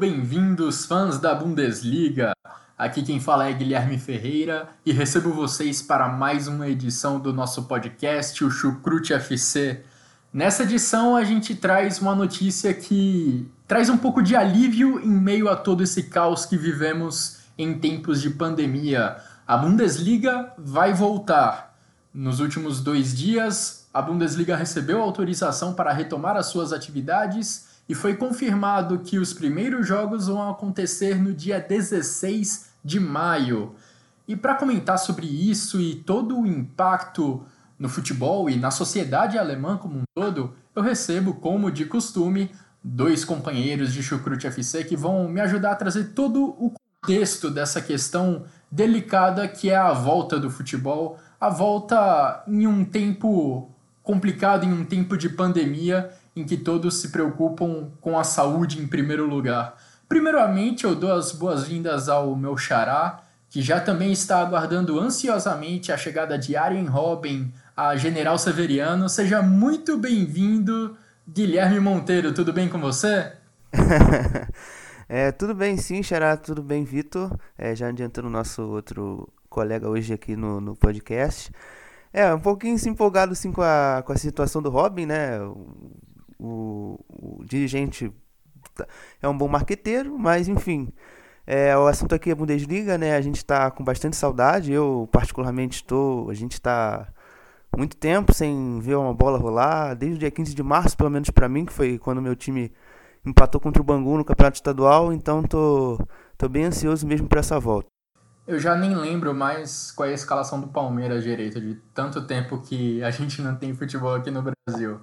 Bem-vindos, fãs da Bundesliga. Aqui quem fala é Guilherme Ferreira e recebo vocês para mais uma edição do nosso podcast, o Chucrute FC. Nessa edição a gente traz uma notícia que traz um pouco de alívio em meio a todo esse caos que vivemos em tempos de pandemia. A Bundesliga vai voltar. Nos últimos dois dias, a Bundesliga recebeu autorização para retomar as suas atividades e foi confirmado que os primeiros jogos vão acontecer no dia 16 de maio. E para comentar sobre isso e todo o impacto no futebol e na sociedade alemã como um todo, eu recebo, como de costume, dois companheiros de Chucrute FC que vão me ajudar a trazer todo o contexto dessa questão delicada que é a volta do futebol, a volta em um tempo complicado, em um tempo de pandemia em que todos se preocupam com a saúde em primeiro lugar. Primeiramente, eu dou as boas-vindas ao meu xará, que já também está aguardando ansiosamente a chegada de Arjen Robin a General Severiano. Seja muito bem-vindo, Guilherme Monteiro. Tudo bem com você? é, tudo bem sim, Xará, tudo bem, Vitor. É, já adiantando o nosso outro colega hoje aqui no, no podcast. É, um pouquinho se empolgado assim, com, a, com a situação do Robin, né? O, o dirigente é um bom marqueteiro, mas enfim. É, o assunto aqui é Bundesliga, né? A gente está com bastante saudade. Eu, particularmente, estou. A gente está muito tempo sem ver uma bola rolar. Desde o dia 15 de março, pelo menos para mim, que foi quando meu time empatou contra o Bangu no Campeonato Estadual. Então, tô, tô bem ansioso mesmo para essa volta. Eu já nem lembro mais qual é a escalação do Palmeiras direito, de tanto tempo que a gente não tem futebol aqui no Brasil.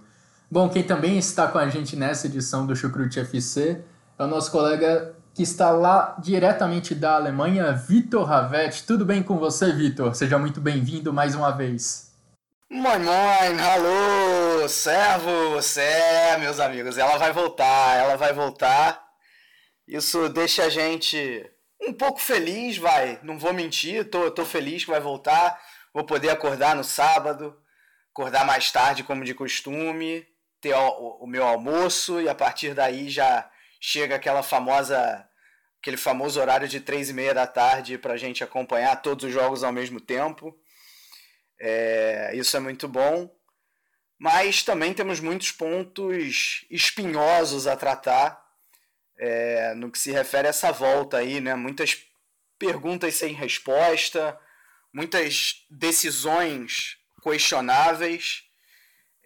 Bom, quem também está com a gente nessa edição do Chucrute FC é o nosso colega que está lá diretamente da Alemanha, Vitor Ravet. Tudo bem com você, Vitor? Seja muito bem-vindo mais uma vez. Moin, moin, alô, servos, é, meus amigos, ela vai voltar, ela vai voltar. Isso deixa a gente um pouco feliz, vai, não vou mentir, tô, tô feliz que vai voltar. Vou poder acordar no sábado, acordar mais tarde, como de costume, ter o, o meu almoço e a partir daí já chega aquela famosa aquele famoso horário de três e meia da tarde para a gente acompanhar todos os jogos ao mesmo tempo. É, isso é muito bom. Mas também temos muitos pontos espinhosos a tratar é, no que se refere a essa volta aí, né? Muitas perguntas sem resposta, muitas decisões questionáveis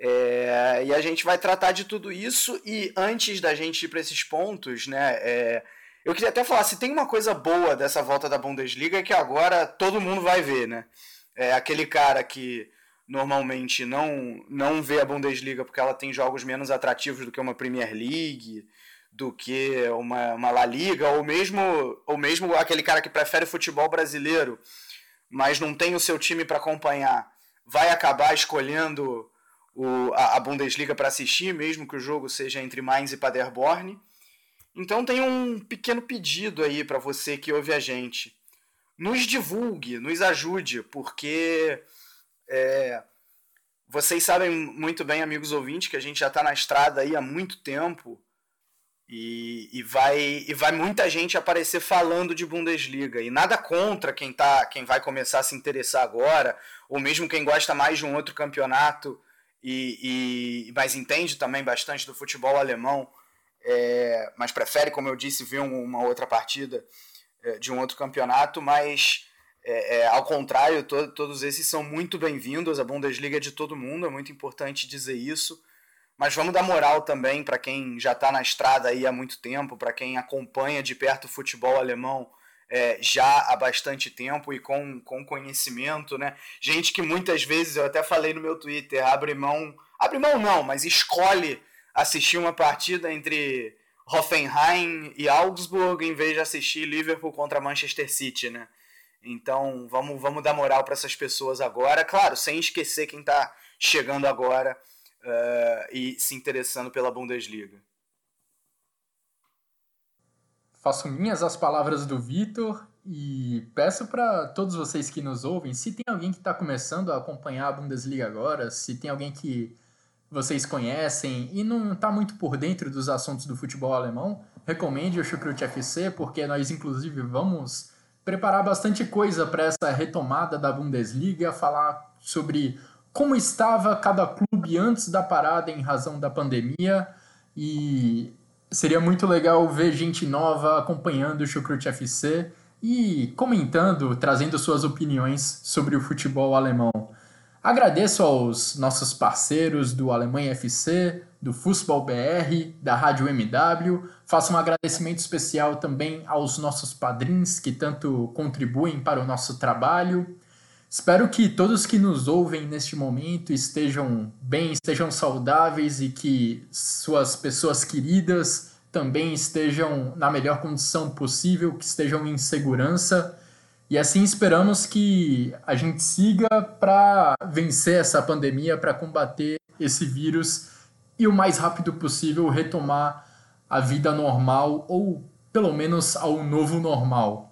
é, e a gente vai tratar de tudo isso. E antes da gente ir para esses pontos, né? É, eu queria até falar: se tem uma coisa boa dessa volta da Bundesliga é que agora todo mundo vai ver, né? É aquele cara que normalmente não, não vê a Bundesliga porque ela tem jogos menos atrativos do que uma Premier League, do que uma, uma La Liga, ou mesmo, ou mesmo aquele cara que prefere futebol brasileiro, mas não tem o seu time para acompanhar, vai acabar escolhendo o, a, a Bundesliga para assistir, mesmo que o jogo seja entre Mainz e Paderborn. Então tem um pequeno pedido aí para você que ouve a gente. Nos divulgue, nos ajude, porque é, vocês sabem muito bem, amigos ouvintes, que a gente já está na estrada aí há muito tempo e, e, vai, e vai muita gente aparecer falando de Bundesliga. E nada contra quem, tá, quem vai começar a se interessar agora, ou mesmo quem gosta mais de um outro campeonato e, e mas entende também bastante do futebol alemão, é, mas prefere, como eu disse, ver uma outra partida é, de um outro campeonato, mas é, é ao contrário, to, todos esses são muito bem-vindos, a Bundesliga é de todo mundo, é muito importante dizer isso, mas vamos dar moral também para quem já está na estrada aí há muito tempo, para quem acompanha de perto o futebol alemão é, já há bastante tempo e com, com conhecimento, né? Gente que muitas vezes, eu até falei no meu Twitter, abre mão, abre mão não, mas escolhe assistir uma partida entre Hoffenheim e Augsburg em vez de assistir Liverpool contra Manchester City, né? Então vamos, vamos dar moral para essas pessoas agora, claro, sem esquecer quem está chegando agora uh, e se interessando pela Bundesliga faço minhas as palavras do Vitor e peço para todos vocês que nos ouvem, se tem alguém que está começando a acompanhar a Bundesliga agora, se tem alguém que vocês conhecem e não está muito por dentro dos assuntos do futebol alemão, recomende o Chucrute FC, porque nós inclusive vamos preparar bastante coisa para essa retomada da Bundesliga, falar sobre como estava cada clube antes da parada em razão da pandemia e Seria muito legal ver gente nova acompanhando o Chucrute FC e comentando, trazendo suas opiniões sobre o futebol alemão. Agradeço aos nossos parceiros do Alemanha FC, do Fußball BR, da Rádio MW. Faço um agradecimento especial também aos nossos padrinhos que tanto contribuem para o nosso trabalho. Espero que todos que nos ouvem neste momento estejam bem, estejam saudáveis e que suas pessoas queridas também estejam na melhor condição possível, que estejam em segurança. E assim esperamos que a gente siga para vencer essa pandemia, para combater esse vírus e o mais rápido possível retomar a vida normal ou pelo menos ao novo normal.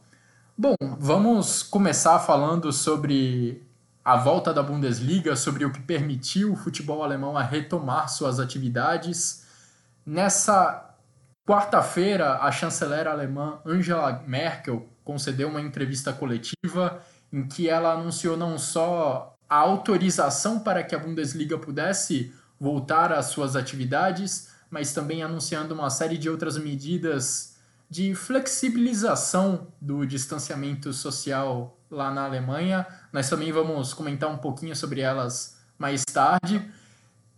Bom, vamos começar falando sobre a volta da Bundesliga, sobre o que permitiu o futebol alemão a retomar suas atividades. Nessa quarta-feira, a chanceler alemã Angela Merkel concedeu uma entrevista coletiva em que ela anunciou não só a autorização para que a Bundesliga pudesse voltar às suas atividades, mas também anunciando uma série de outras medidas de flexibilização do distanciamento social lá na Alemanha. Nós também vamos comentar um pouquinho sobre elas mais tarde.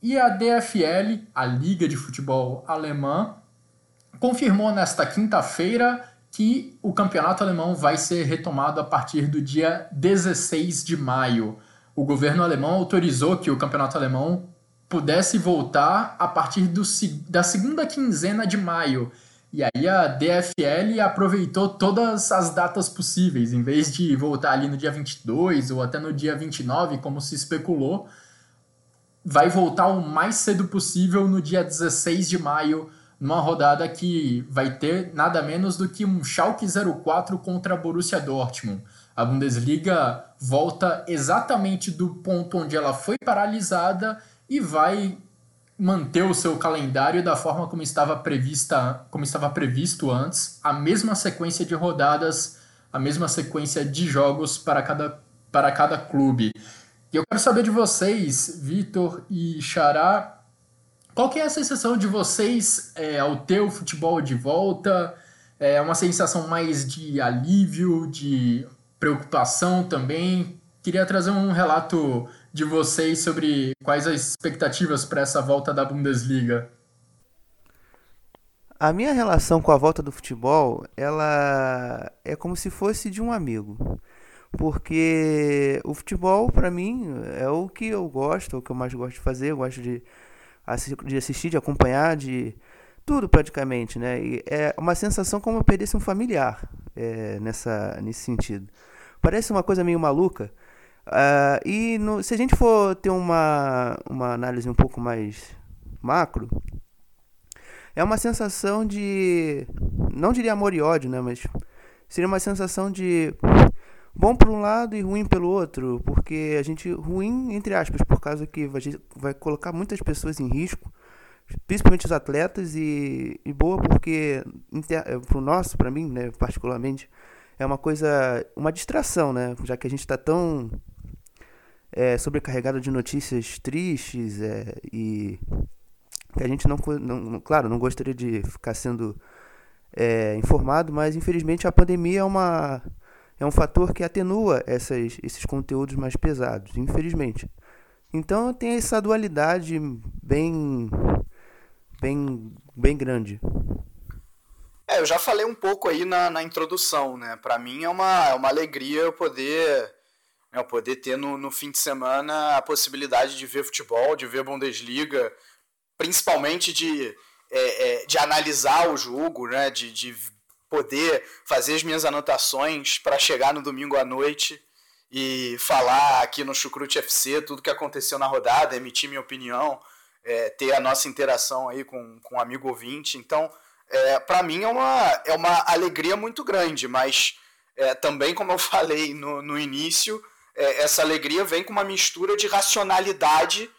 E a DFL, a Liga de Futebol Alemã, confirmou nesta quinta-feira que o campeonato alemão vai ser retomado a partir do dia 16 de maio. O governo alemão autorizou que o campeonato alemão pudesse voltar a partir do, da segunda quinzena de maio. E aí a DFL aproveitou todas as datas possíveis, em vez de voltar ali no dia 22 ou até no dia 29, como se especulou, vai voltar o mais cedo possível no dia 16 de maio, numa rodada que vai ter nada menos do que um Schalke 04 contra Borussia Dortmund. A Bundesliga volta exatamente do ponto onde ela foi paralisada e vai manter o seu calendário da forma como estava prevista, como estava previsto antes, a mesma sequência de rodadas, a mesma sequência de jogos para cada, para cada clube. E eu quero saber de vocês, Vitor e Xará, qual que é a sensação de vocês é, ao ter o futebol de volta? É uma sensação mais de alívio, de preocupação também? Queria trazer um relato de vocês sobre quais as expectativas para essa volta da Bundesliga. A minha relação com a volta do futebol, ela é como se fosse de um amigo. Porque o futebol, para mim, é o que eu gosto, é o que eu mais gosto de fazer. Eu gosto de, de assistir, de acompanhar, de tudo praticamente, né? E é uma sensação como eu perdesse um familiar é, nessa, nesse sentido. Parece uma coisa meio maluca, Uh, e no, se a gente for ter uma, uma análise um pouco mais macro, é uma sensação de. Não diria amor e ódio, né? Mas seria uma sensação de bom por um lado e ruim pelo outro. Porque a gente. Ruim, entre aspas, por causa que vai, vai colocar muitas pessoas em risco, principalmente os atletas, e, e boa porque, pro nosso, para mim, né, particularmente, é uma coisa. Uma distração, né? Já que a gente está tão é, sobrecarregado de notícias tristes é, e que a gente não, não, claro, não gostaria de ficar sendo é, informado, mas infelizmente a pandemia é uma é um fator que atenua essas, esses conteúdos mais pesados, infelizmente. Então tem essa dualidade bem bem bem grande. É, eu já falei um pouco aí na, na introdução, né? Para mim é uma, é uma alegria eu poder, né, poder ter no, no fim de semana a possibilidade de ver futebol, de ver Bundesliga, principalmente de, é, é, de analisar o jogo, né? De, de poder fazer as minhas anotações para chegar no domingo à noite e falar aqui no Chucrute FC tudo que aconteceu na rodada, emitir minha opinião, é, ter a nossa interação aí com, com um amigo ouvinte. Então, é, para mim é uma, é uma alegria muito grande, mas é, também, como eu falei no, no início, é, essa alegria vem com uma mistura de racionalidade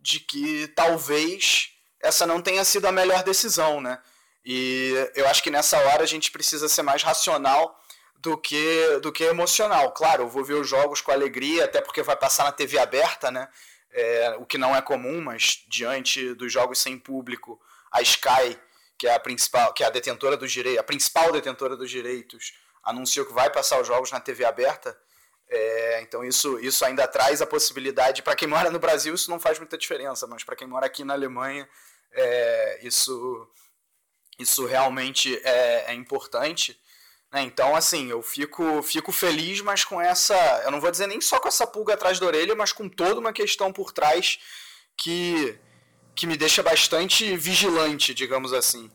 de que talvez essa não tenha sido a melhor decisão, né? E eu acho que nessa hora a gente precisa ser mais racional do que, do que emocional. Claro, eu vou ver os jogos com alegria, até porque vai passar na TV aberta, né? É, o que não é comum, mas diante dos jogos sem público, a Sky que é a principal, que é a detentora dos direitos, a principal detentora dos direitos, anunciou que vai passar os jogos na TV aberta. É, então isso, isso ainda traz a possibilidade para quem mora no Brasil isso não faz muita diferença, mas para quem mora aqui na Alemanha é, isso isso realmente é, é importante. Né? Então assim eu fico fico feliz, mas com essa eu não vou dizer nem só com essa pulga atrás da orelha, mas com toda uma questão por trás que que me deixa bastante vigilante, digamos assim.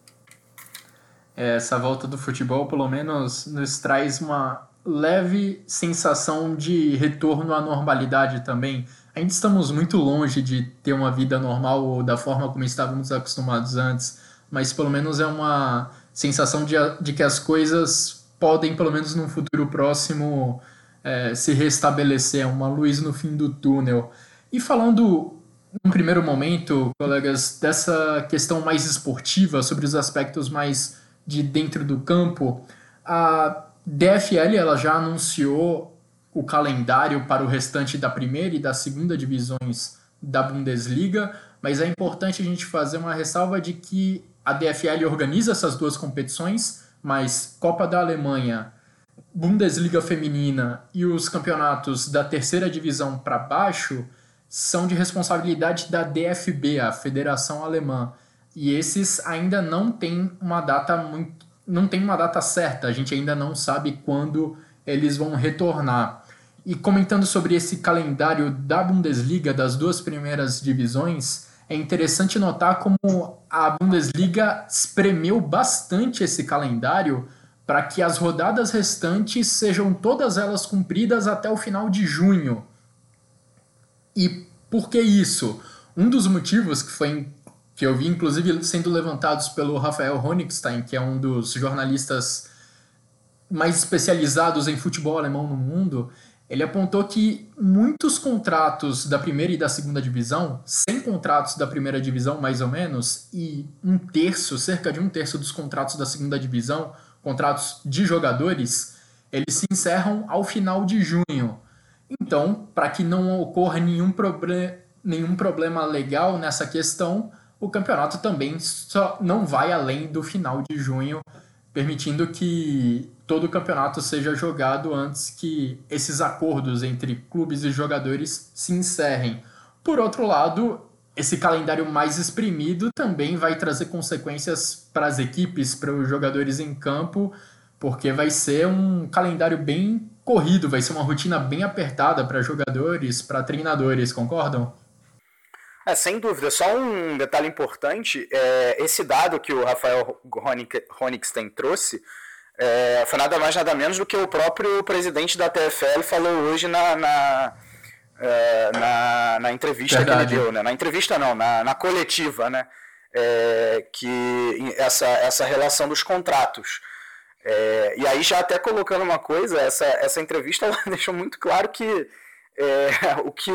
É, essa volta do futebol, pelo menos, nos traz uma leve sensação de retorno à normalidade também. Ainda estamos muito longe de ter uma vida normal ou da forma como estávamos acostumados antes, mas pelo menos é uma sensação de, de que as coisas podem, pelo menos num futuro próximo, é, se restabelecer, é uma luz no fim do túnel. E falando num primeiro momento, colegas, dessa questão mais esportiva, sobre os aspectos mais de dentro do campo, a DFL ela já anunciou o calendário para o restante da primeira e da segunda divisões da Bundesliga, mas é importante a gente fazer uma ressalva de que a DFL organiza essas duas competições, mas Copa da Alemanha, Bundesliga feminina e os campeonatos da terceira divisão para baixo são de responsabilidade da DFB, a Federação Alemã. E esses ainda não têm uma data muito, não tem uma data certa, a gente ainda não sabe quando eles vão retornar. E comentando sobre esse calendário da Bundesliga, das duas primeiras divisões, é interessante notar como a Bundesliga espremeu bastante esse calendário para que as rodadas restantes sejam todas elas cumpridas até o final de junho. E por que isso? Um dos motivos que foi que eu vi inclusive sendo levantados pelo Rafael Honigstein, que é um dos jornalistas mais especializados em futebol alemão no mundo, ele apontou que muitos contratos da primeira e da segunda divisão, 100 contratos da primeira divisão mais ou menos, e um terço, cerca de um terço dos contratos da segunda divisão, contratos de jogadores, eles se encerram ao final de junho. Então, para que não ocorra nenhum, proble nenhum problema legal nessa questão, o campeonato também só não vai além do final de junho, permitindo que todo o campeonato seja jogado antes que esses acordos entre clubes e jogadores se encerrem. Por outro lado, esse calendário mais exprimido também vai trazer consequências para as equipes, para os jogadores em campo, porque vai ser um calendário bem corrido, vai ser uma rotina bem apertada para jogadores, para treinadores, concordam? É, sem dúvida. Só um detalhe importante: é, esse dado que o Rafael Honigstein trouxe é, foi nada mais nada menos do que o próprio presidente da TFL falou hoje na, na, é, na, na, entrevista Verdade. que ele deu. Né? Na entrevista não, na, na coletiva, né? É, que essa, essa relação dos contratos. É, e aí, já até colocando uma coisa, essa, essa entrevista deixou muito claro que é, o que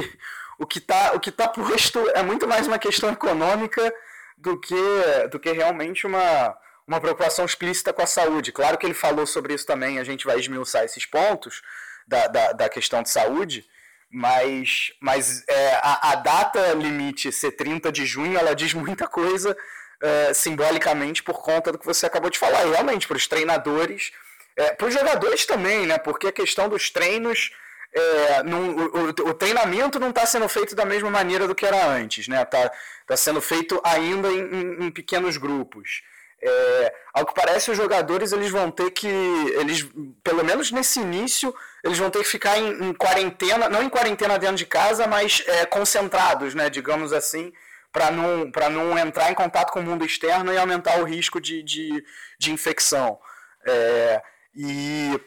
o que está o que tá posto é muito mais uma questão econômica do que, do que realmente uma, uma preocupação explícita com a saúde. Claro que ele falou sobre isso também, a gente vai esmiuçar esses pontos da, da, da questão de saúde, mas, mas é, a, a data limite ser 30 de junho, ela diz muita coisa uh, simbolicamente por conta do que você acabou de falar. Realmente, para os treinadores, é, para os jogadores também, né? Porque a questão dos treinos. É, não, o, o, treinamento não está sendo feito da mesma maneira do que era antes, né? Está tá sendo feito ainda em, em, pequenos grupos. É, ao que parece, os jogadores eles vão ter que, eles, pelo menos nesse início, eles vão ter que ficar em, em quarentena, não em quarentena dentro de casa, mas é, concentrados, né, digamos assim, para não, não entrar em contato com o mundo externo e aumentar o risco de, de, de infecção. É, e,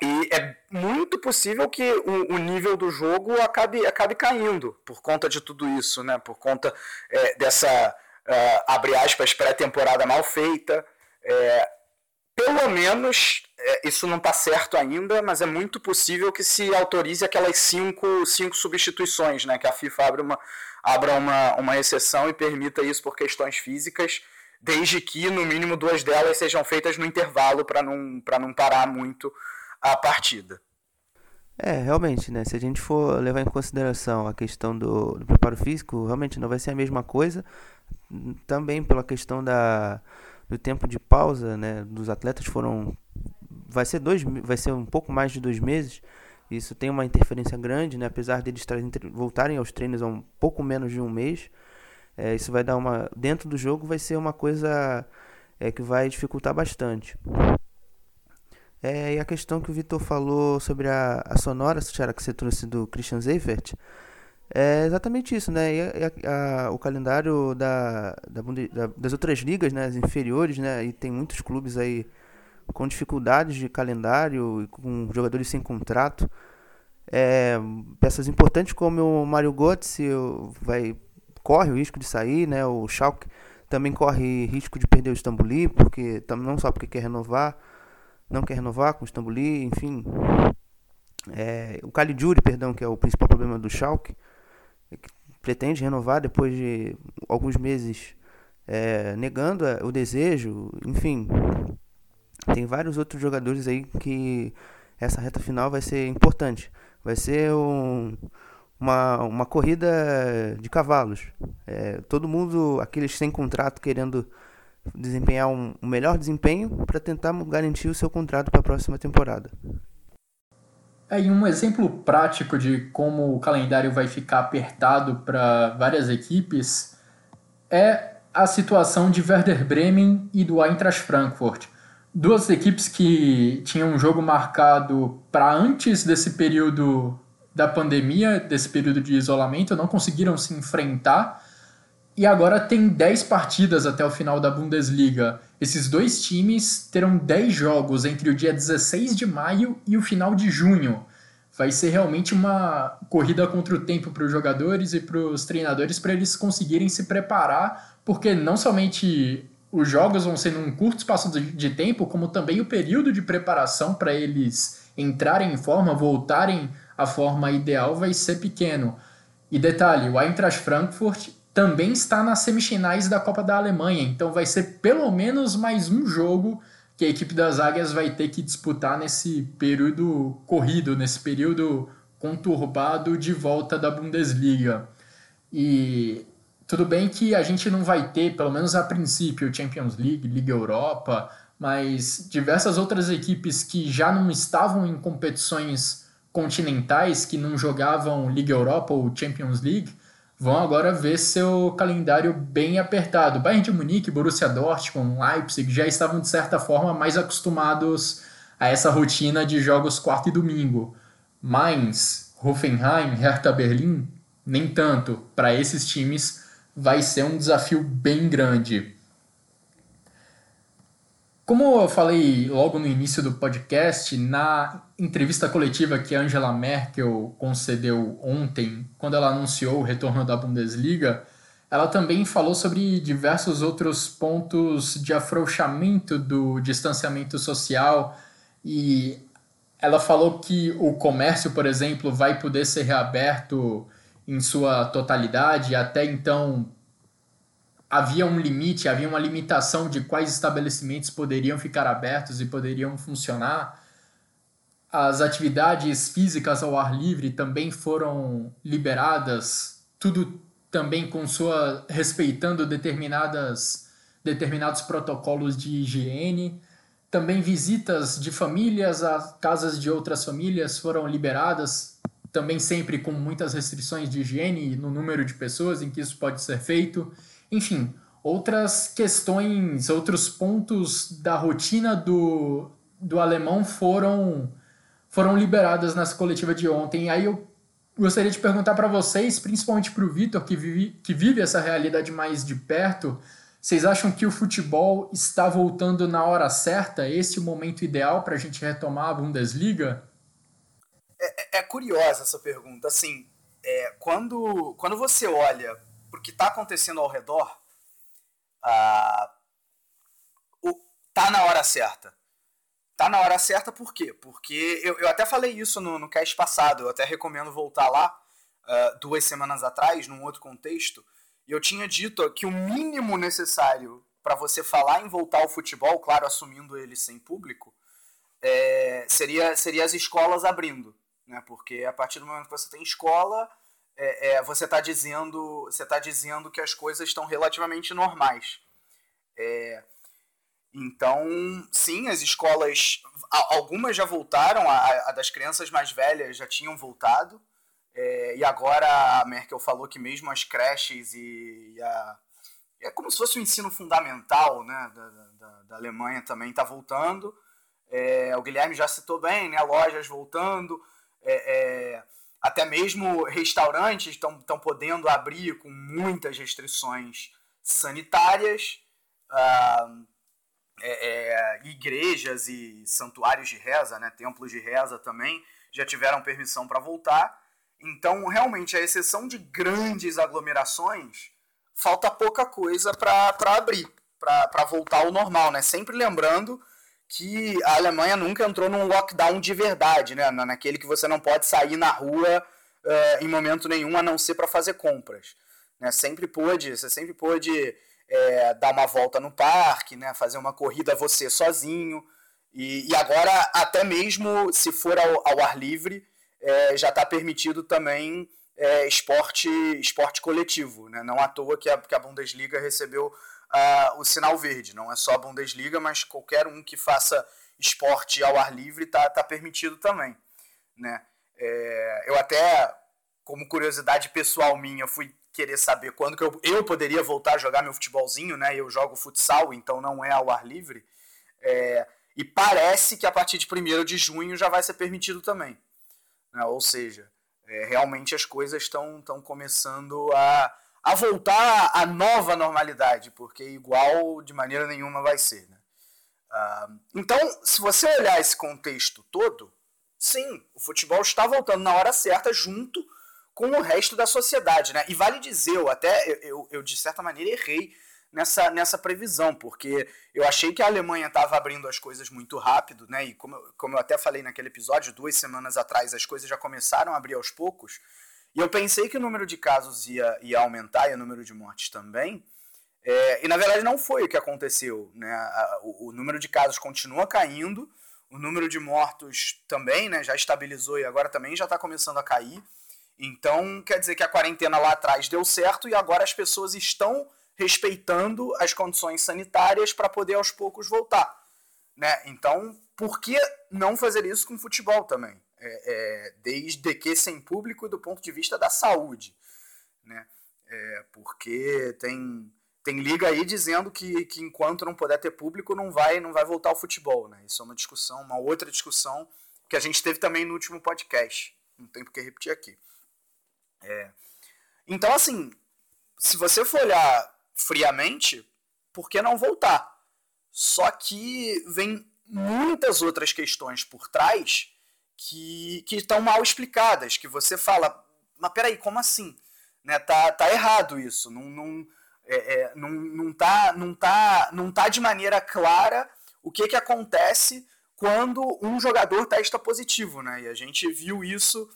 e é muito possível que o, o, nível do jogo acabe, acabe caindo por conta de tudo isso, né? por conta é, dessa, uh, abre aspas, pré-temporada mal feita. É, pelo menos, é, isso não está certo ainda, mas é muito possível que se autorize aquelas cinco, cinco substituições, né? que a FIFA abra uma, abra uma, uma exceção e permita isso por questões físicas desde que no mínimo duas delas sejam feitas no intervalo para não, não parar muito a partida. É, realmente, né? Se a gente for levar em consideração a questão do, do, preparo físico, realmente não vai ser a mesma coisa. Também pela questão da, do tempo de pausa, né? Dos atletas foram. Vai ser, dois, vai ser um pouco mais de dois meses. Isso tem uma interferência grande, né? Apesar deles voltarem aos treinos há um pouco menos de um mês. É, isso vai dar uma. Dentro do jogo vai ser uma coisa é, que vai dificultar bastante. É, e a questão que o Vitor falou sobre a, a sonora, Tiara, que você trouxe do Christian Seifert, é exatamente isso, né? E a, a, o calendário da, da, da, das outras ligas, né, as inferiores, né, e tem muitos clubes aí com dificuldades de calendário e com jogadores sem contrato. É, peças importantes como o Mario Götze vai corre o risco de sair, né? O Schalke também corre risco de perder o Istambuli, porque não só porque quer renovar, não quer renovar com o Istambuli, enfim. É, o Caligiuri, perdão, que é o principal problema do Schalke, é que pretende renovar depois de alguns meses é, negando o desejo, enfim. Tem vários outros jogadores aí que essa reta final vai ser importante. Vai ser um, uma, uma corrida de cavalos. É, todo mundo, aqueles sem contrato, querendo desempenhar um, um melhor desempenho para tentar garantir o seu contrato para a próxima temporada. É, e um exemplo prático de como o calendário vai ficar apertado para várias equipes é a situação de Werder Bremen e do Eintracht Frankfurt. Duas equipes que tinham um jogo marcado para antes desse período da pandemia, desse período de isolamento, não conseguiram se enfrentar. E agora tem 10 partidas até o final da Bundesliga. Esses dois times terão 10 jogos entre o dia 16 de maio e o final de junho. Vai ser realmente uma corrida contra o tempo para os jogadores e para os treinadores para eles conseguirem se preparar, porque não somente os jogos vão ser num curto espaço de tempo, como também o período de preparação para eles entrarem em forma, voltarem a forma ideal vai ser pequeno. E detalhe, o Eintracht Frankfurt também está nas semifinais da Copa da Alemanha, então vai ser pelo menos mais um jogo que a equipe das Águias vai ter que disputar nesse período corrido, nesse período conturbado de volta da Bundesliga. E tudo bem que a gente não vai ter, pelo menos a princípio, Champions League, Liga Europa, mas diversas outras equipes que já não estavam em competições continentais que não jogavam Liga Europa ou Champions League vão agora ver seu calendário bem apertado. Bayern de Munique, Borussia Dortmund, Leipzig já estavam de certa forma mais acostumados a essa rotina de jogos quarto e domingo. Mainz, Hoffenheim, Hertha Berlim, nem tanto. Para esses times vai ser um desafio bem grande. Como eu falei logo no início do podcast, na entrevista coletiva que Angela Merkel concedeu ontem, quando ela anunciou o retorno da Bundesliga, ela também falou sobre diversos outros pontos de afrouxamento do distanciamento social e ela falou que o comércio, por exemplo, vai poder ser reaberto em sua totalidade, até então havia um limite, havia uma limitação de quais estabelecimentos poderiam ficar abertos e poderiam funcionar. As atividades físicas ao ar livre também foram liberadas, tudo também com sua respeitando determinadas determinados protocolos de higiene. Também visitas de famílias a casas de outras famílias foram liberadas, também sempre com muitas restrições de higiene no número de pessoas em que isso pode ser feito. Enfim, outras questões, outros pontos da rotina do, do alemão foram, foram liberadas nessa coletiva de ontem. E aí eu gostaria de perguntar para vocês, principalmente para o Vitor, que vive, que vive essa realidade mais de perto, vocês acham que o futebol está voltando na hora certa? Esse momento ideal para a gente retomar a Bundesliga? É, é, é curiosa essa pergunta. Assim, é, quando, quando você olha para o que está acontecendo ao redor, ah, o, tá na hora certa. Tá na hora certa por quê? Porque eu, eu até falei isso no, no cast passado, eu até recomendo voltar lá uh, duas semanas atrás, num outro contexto, e eu tinha dito que o mínimo necessário para você falar em voltar ao futebol, claro, assumindo ele sem público, é, seria, seria as escolas abrindo. Né? Porque a partir do momento que você tem escola, é, é, você está dizendo, você tá dizendo que as coisas estão relativamente normais. É, então, sim, as escolas, algumas já voltaram, a, a, das crianças mais velhas já tinham voltado, é, e agora a Merkel falou que mesmo as creches e, e a, é como se fosse o ensino fundamental né, da, da, da Alemanha também está voltando. É, o Guilherme já citou bem, né, lojas voltando, é, é até mesmo restaurantes estão podendo abrir com muitas restrições sanitárias. Ah, é, é, igrejas e santuários de reza, né, templos de reza também, já tiveram permissão para voltar. Então, realmente, a exceção de grandes aglomerações, falta pouca coisa para abrir, para voltar ao normal. Né? Sempre lembrando que a Alemanha nunca entrou num lockdown de verdade, né? naquele que você não pode sair na rua uh, em momento nenhum a não ser para fazer compras. Né? Sempre pôde, você sempre pôde é, dar uma volta no parque, né? fazer uma corrida você sozinho. E, e agora, até mesmo se for ao, ao ar livre, é, já está permitido também é, esporte, esporte coletivo. Né? Não à toa que a, que a Bundesliga recebeu uh, o sinal verde. Não é só a Bundesliga, mas qualquer um que faça esporte ao ar livre está tá permitido também. Né? É, eu até, como curiosidade pessoal minha, fui querer saber quando que eu, eu poderia voltar a jogar meu futebolzinho, né? Eu jogo futsal, então não é ao ar livre. É, e parece que a partir de 1 de junho já vai ser permitido também. Né? Ou seja, é, realmente as coisas estão começando a, a voltar à nova normalidade, porque igual de maneira nenhuma vai ser. Né? Ah, então, se você olhar esse contexto todo, sim, o futebol está voltando na hora certa junto com o resto da sociedade. Né? E vale dizer, eu até, eu, eu, eu de certa maneira errei nessa, nessa previsão, porque eu achei que a Alemanha estava abrindo as coisas muito rápido, né? E como, como eu até falei naquele episódio, duas semanas atrás, as coisas já começaram a abrir aos poucos. E eu pensei que o número de casos ia, ia aumentar e o número de mortes também. É, e na verdade não foi o que aconteceu. Né? O, o, número de casos continua caindo, o número de mortos também né, já estabilizou e agora também já está começando a cair. Então quer dizer que a quarentena lá atrás deu certo e agora as pessoas estão respeitando as condições sanitárias para poder aos poucos voltar. Né? Então, por que não fazer isso com futebol também? É, é, desde que sem público do ponto de vista da saúde. Né? É, porque tem, tem liga aí dizendo que, que enquanto não puder ter público não vai não vai voltar ao futebol. Né? Isso é uma discussão, uma outra discussão que a gente teve também no último podcast. Não tem por que repetir aqui. É, então, assim, se você for olhar friamente, por que não voltar? Só que vem muitas outras questões por trás que, que estão mal explicadas, que você fala, mas peraí, como assim? Né, tá, tá errado isso, não, não, é, é, não, não, tá, não, tá, não tá de maneira clara o que, que acontece quando um jogador testa positivo, né? E a gente viu isso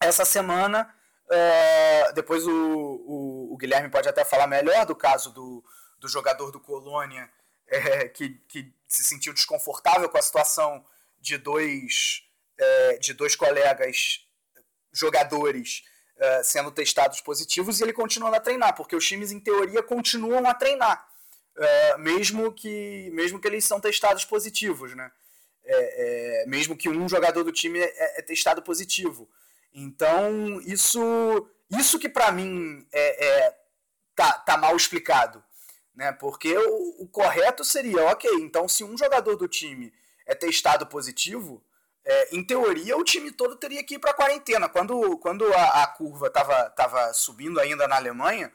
essa semana é, depois o, o, o, Guilherme pode até falar melhor do caso do, do jogador do Colônia é, que, que se sentiu desconfortável com a situação de dois, é, de dois colegas jogadores é, sendo testados positivos e ele continuando a treinar, porque os times, em teoria, continuam a treinar, é, mesmo, que, mesmo que eles são testados positivos, né? É, mesmo que um jogador do time é testado positivo. Então, isso isso que para mim é, é, tá, tá mal explicado. Né? Porque o, o correto seria, ok, então se um jogador do time é testado positivo, é, em teoria o time todo teria que ir para quarentena. Quando, quando a, a curva estava tava subindo ainda na Alemanha,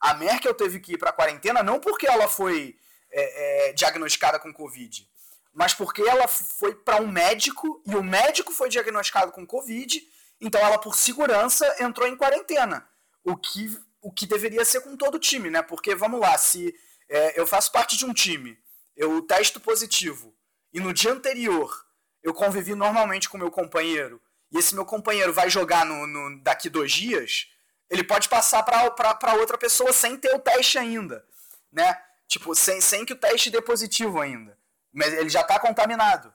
a Merkel teve que ir para quarentena não porque ela foi é, é, diagnosticada com Covid, mas porque ela foi para um médico e o médico foi diagnosticado com Covid, então ela, por segurança, entrou em quarentena. O que, o que deveria ser com todo o time, né? Porque, vamos lá, se é, eu faço parte de um time, eu testo positivo, e no dia anterior eu convivi normalmente com meu companheiro, e esse meu companheiro vai jogar no, no daqui dois dias, ele pode passar para outra pessoa sem ter o teste ainda, né? Tipo, sem, sem que o teste dê positivo ainda. Mas ele já está contaminado.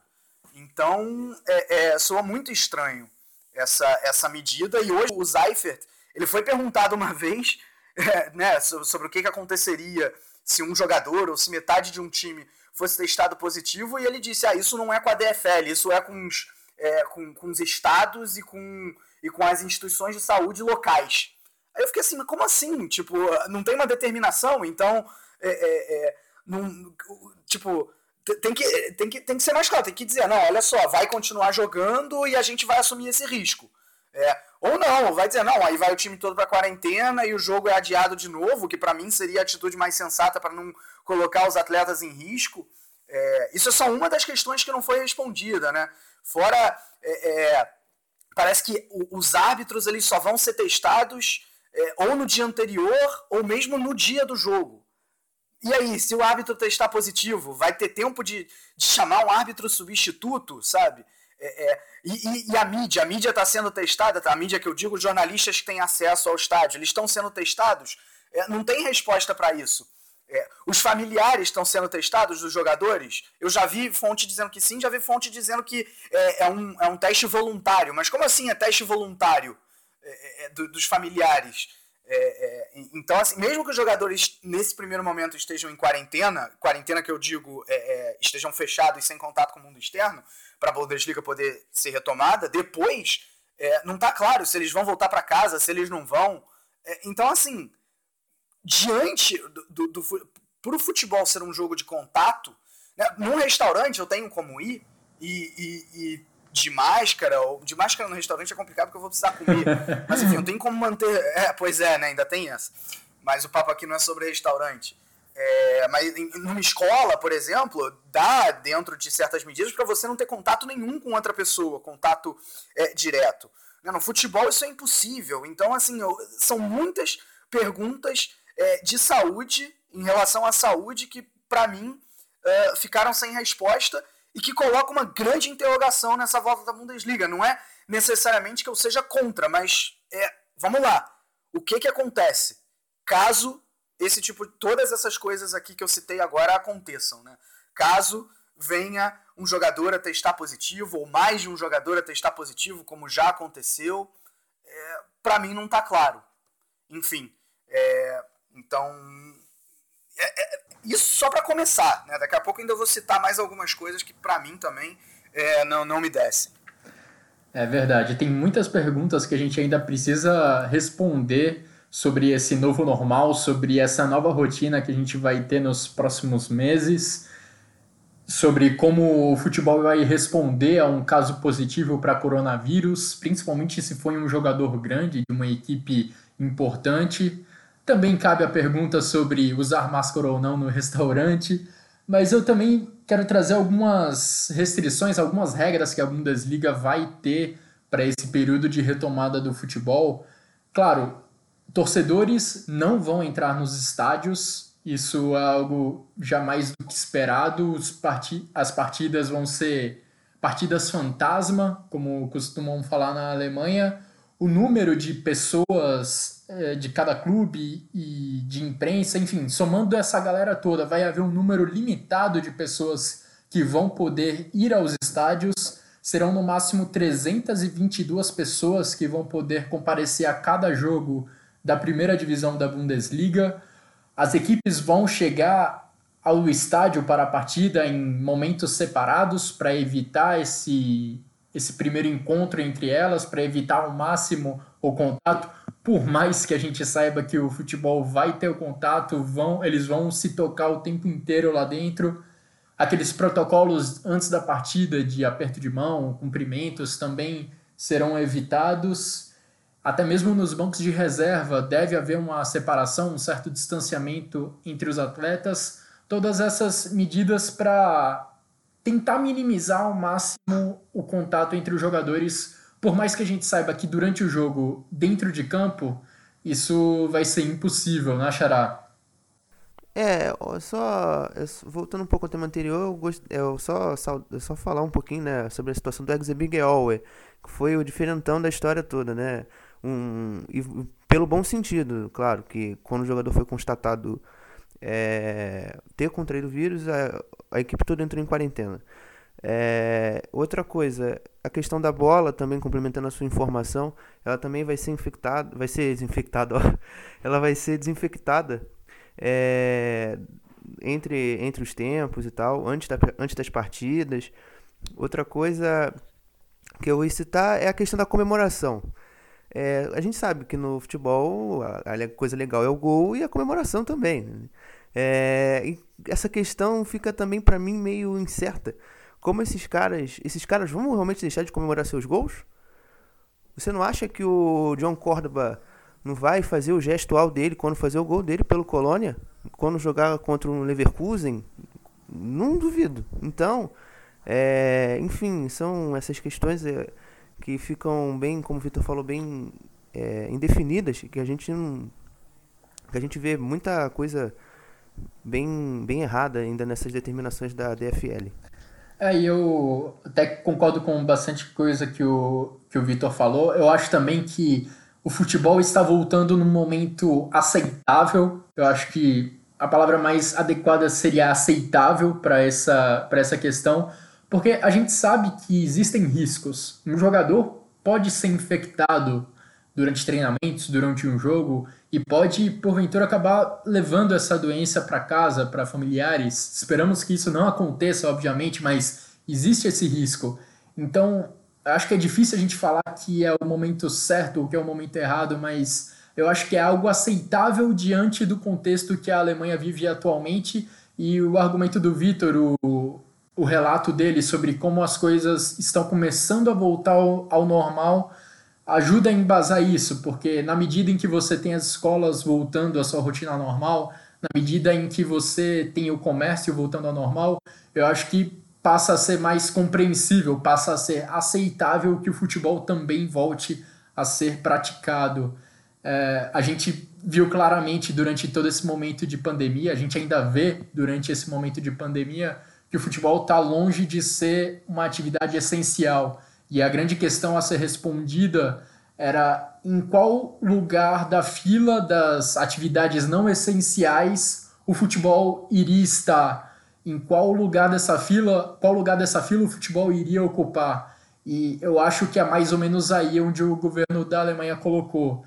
Então, é, é, soa muito estranho essa, essa medida. E hoje o Seifert, ele foi perguntado uma vez é, né, sobre o que, que aconteceria se um jogador ou se metade de um time fosse testado positivo, e ele disse, ah, isso não é com a DFL, isso é com os, é, com, com os estados e com, e com as instituições de saúde locais. Aí eu fiquei assim, mas como assim? Tipo, não tem uma determinação, então, é, é, é não, tipo, tem que, tem, que, tem que ser mais claro, tem que dizer, não, olha só, vai continuar jogando e a gente vai assumir esse risco. É, ou não, vai dizer, não, aí vai o time todo para quarentena e o jogo é adiado de novo, que para mim seria a atitude mais sensata para não colocar os atletas em risco. É, isso é só uma das questões que não foi respondida, né? Fora, é, é parece que os árbitros eles só vão ser testados é, ou no dia anterior ou mesmo no dia do jogo. E aí, se o árbitro testar positivo, vai ter tempo de, de chamar um árbitro substituto, sabe? É, é, e, e, a mídia, a mídia está sendo testada, tá? a mídia que eu digo, os jornalistas que têm acesso ao estádio, eles estão sendo testados, é, não tem resposta para isso. É, os familiares estão sendo testados dos jogadores. Eu já vi fonte dizendo que sim, já vi fonte dizendo que é, é um, é um teste voluntário. Mas como assim é teste voluntário é, do, dos familiares? É, é, então, assim, mesmo que os jogadores nesse primeiro momento estejam em quarentena, quarentena que eu digo é, é estejam fechados e sem contato com o mundo externo, para a Bundesliga poder ser retomada, depois é, não está claro se eles vão voltar para casa, se eles não vão. É, então, assim, diante do, do, do o futebol ser um jogo de contato, né, num restaurante eu tenho como ir e, e, e de máscara, ou de máscara no restaurante é complicado porque eu vou precisar comer. Mas enfim, eu tenho como manter. É, pois é, né? Ainda tem essa. Mas o papo aqui não é sobre restaurante. É, mas em numa escola, por exemplo, dá dentro de certas medidas para você não ter contato nenhum com outra pessoa, contato é, direto. Né, no futebol isso é impossível. Então, assim, eu, são muitas perguntas é, de saúde, em relação à saúde, que para mim é, ficaram sem resposta e que coloca uma grande interrogação nessa volta da Bundesliga. Não é necessariamente que eu seja contra, mas é, vamos lá. O que que acontece caso esse tipo todas essas coisas aqui que eu citei agora aconteçam, né? Caso venha um jogador a testar positivo ou mais de um jogador a testar positivo, como já aconteceu, é, para mim não está claro. Enfim, é, então é, é isso só para começar, né? Daqui a pouco ainda vou citar mais algumas coisas que para mim também é, não, não me descem. É verdade, tem muitas perguntas que a gente ainda precisa responder sobre esse novo normal, sobre essa nova rotina que a gente vai ter nos próximos meses, sobre como o futebol vai responder a um caso positivo para coronavírus, principalmente se for um jogador grande de uma equipe importante. Também cabe a pergunta sobre usar máscara ou não no restaurante, mas eu também quero trazer algumas restrições, algumas regras que a Bundesliga vai ter para esse período de retomada do futebol. Claro, torcedores não vão entrar nos estádios, isso é algo jamais do que esperado. As partidas vão ser partidas fantasma, como costumam falar na Alemanha. O número de pessoas é, de cada clube e de imprensa, enfim, somando essa galera toda, vai haver um número limitado de pessoas que vão poder ir aos estádios. Serão no máximo 322 pessoas que vão poder comparecer a cada jogo da primeira divisão da Bundesliga. As equipes vão chegar ao estádio para a partida em momentos separados para evitar esse, esse primeiro encontro entre elas, para evitar ao máximo o contato por mais que a gente saiba que o futebol vai ter o contato, vão, eles vão se tocar o tempo inteiro lá dentro. Aqueles protocolos antes da partida de aperto de mão, cumprimentos também serão evitados. Até mesmo nos bancos de reserva deve haver uma separação, um certo distanciamento entre os atletas. Todas essas medidas para tentar minimizar ao máximo o contato entre os jogadores por mais que a gente saiba que durante o jogo, dentro de campo, isso vai ser impossível, né, Xará? É, só voltando um pouco ao tema anterior, eu, gost, eu só, eu só falar um pouquinho né, sobre a situação do Exebigeowe, que foi o diferentão da história toda, né? Um, e pelo bom sentido, claro, que quando o jogador foi constatado é, ter contraído o vírus, a, a equipe toda entrou em quarentena. É, outra coisa, a questão da bola, também complementando a sua informação, ela também vai ser infectada, vai ser desinfectada, ela vai ser desinfectada é, entre, entre os tempos e tal, antes, da, antes das partidas. Outra coisa que eu vou citar é a questão da comemoração. É, a gente sabe que no futebol a, a, coisa legal é o gol e a comemoração também. Né? É, essa questão fica também para mim meio incerta como esses caras, esses caras vão realmente deixar de comemorar seus gols? Você não acha que o John Córdoba não vai fazer o gestual dele quando fazer o gol dele pelo Colônia? Quando jogar contra um Leverkusen? Não duvido. Então, é, enfim, são essas questões é, que ficam bem, como o Vitor falou, bem é, indefinidas, que a gente não. que a gente vê muita coisa bem, bem errada ainda nessas determinações da DFL. É, eu até concordo com bastante coisa que o, que o Vitor falou. Eu acho também que o futebol está voltando num momento aceitável. Eu acho que a palavra mais adequada seria aceitável para essa, essa questão, porque a gente sabe que existem riscos. Um jogador pode ser infectado durante treinamentos, durante um jogo, e pode, porventura, acabar levando essa doença para casa, para familiares. Esperamos que isso não aconteça, obviamente, mas existe esse risco. Então, acho que é difícil a gente falar que é o momento certo ou que é o momento errado, mas eu acho que é algo aceitável diante do contexto que a Alemanha vive atualmente e o argumento do Vitor, o, o relato dele sobre como as coisas estão começando a voltar ao, ao normal ajuda a embasar isso, porque na medida em que você tem as escolas voltando à sua rotina normal, na medida em que você tem o comércio voltando ao normal, eu acho que passa a ser mais compreensível, passa a ser aceitável que o futebol também volte a ser praticado. É, a gente viu claramente durante todo esse momento de pandemia, a gente ainda vê durante esse momento de pandemia que o futebol está longe de ser uma atividade essencial. E a grande questão a ser respondida era em qual lugar da fila das atividades não essenciais o futebol iria estar, em qual lugar dessa fila, qual lugar dessa fila o futebol iria ocupar. E eu acho que é mais ou menos aí onde o governo da Alemanha colocou,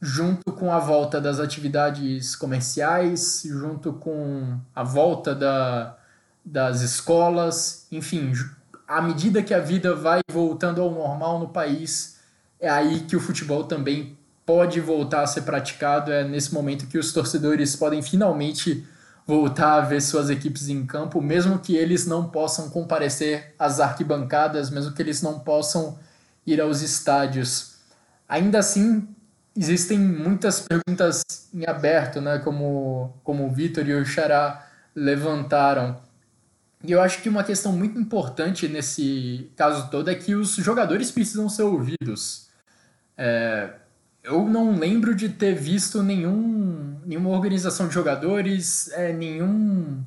junto com a volta das atividades comerciais, junto com a volta da, das escolas, enfim, à medida que a vida vai voltando ao normal no país, é aí que o futebol também pode voltar a ser praticado. É nesse momento que os torcedores podem finalmente voltar a ver suas equipes em campo, mesmo que eles não possam comparecer às arquibancadas, mesmo que eles não possam ir aos estádios. Ainda assim, existem muitas perguntas em aberto, né, como, como o Vitor e o Xará levantaram. E eu acho que uma questão muito importante nesse caso todo é que os jogadores precisam ser ouvidos. É, eu não lembro de ter visto nenhum, nenhuma organização de jogadores, é, nenhum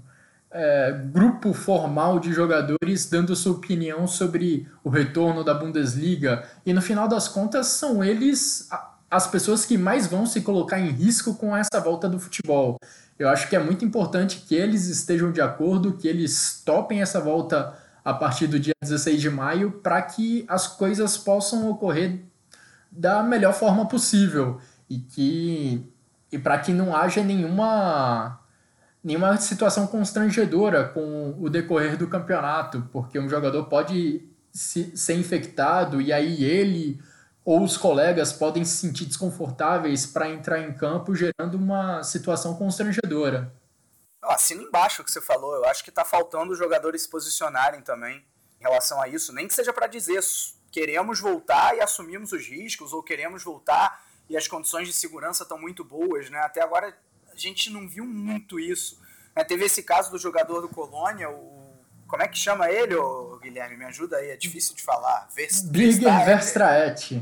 é, grupo formal de jogadores dando sua opinião sobre o retorno da Bundesliga. E no final das contas, são eles as pessoas que mais vão se colocar em risco com essa volta do futebol. Eu acho que é muito importante que eles estejam de acordo, que eles topem essa volta a partir do dia 16 de maio, para que as coisas possam ocorrer da melhor forma possível. E que e para que não haja nenhuma nenhuma situação constrangedora com o decorrer do campeonato, porque um jogador pode se, ser infectado e aí ele ou os colegas podem se sentir desconfortáveis para entrar em campo, gerando uma situação constrangedora. Assina embaixo o que você falou. Eu acho que está faltando os jogadores se posicionarem também em relação a isso. Nem que seja para dizer queremos voltar e assumimos os riscos, ou queremos voltar e as condições de segurança estão muito boas. Né? Até agora a gente não viu muito isso. Né? Teve esse caso do jogador do Colônia, o como é que chama ele, ô, Guilherme? Me ajuda aí, é difícil de falar. Big Verstraet.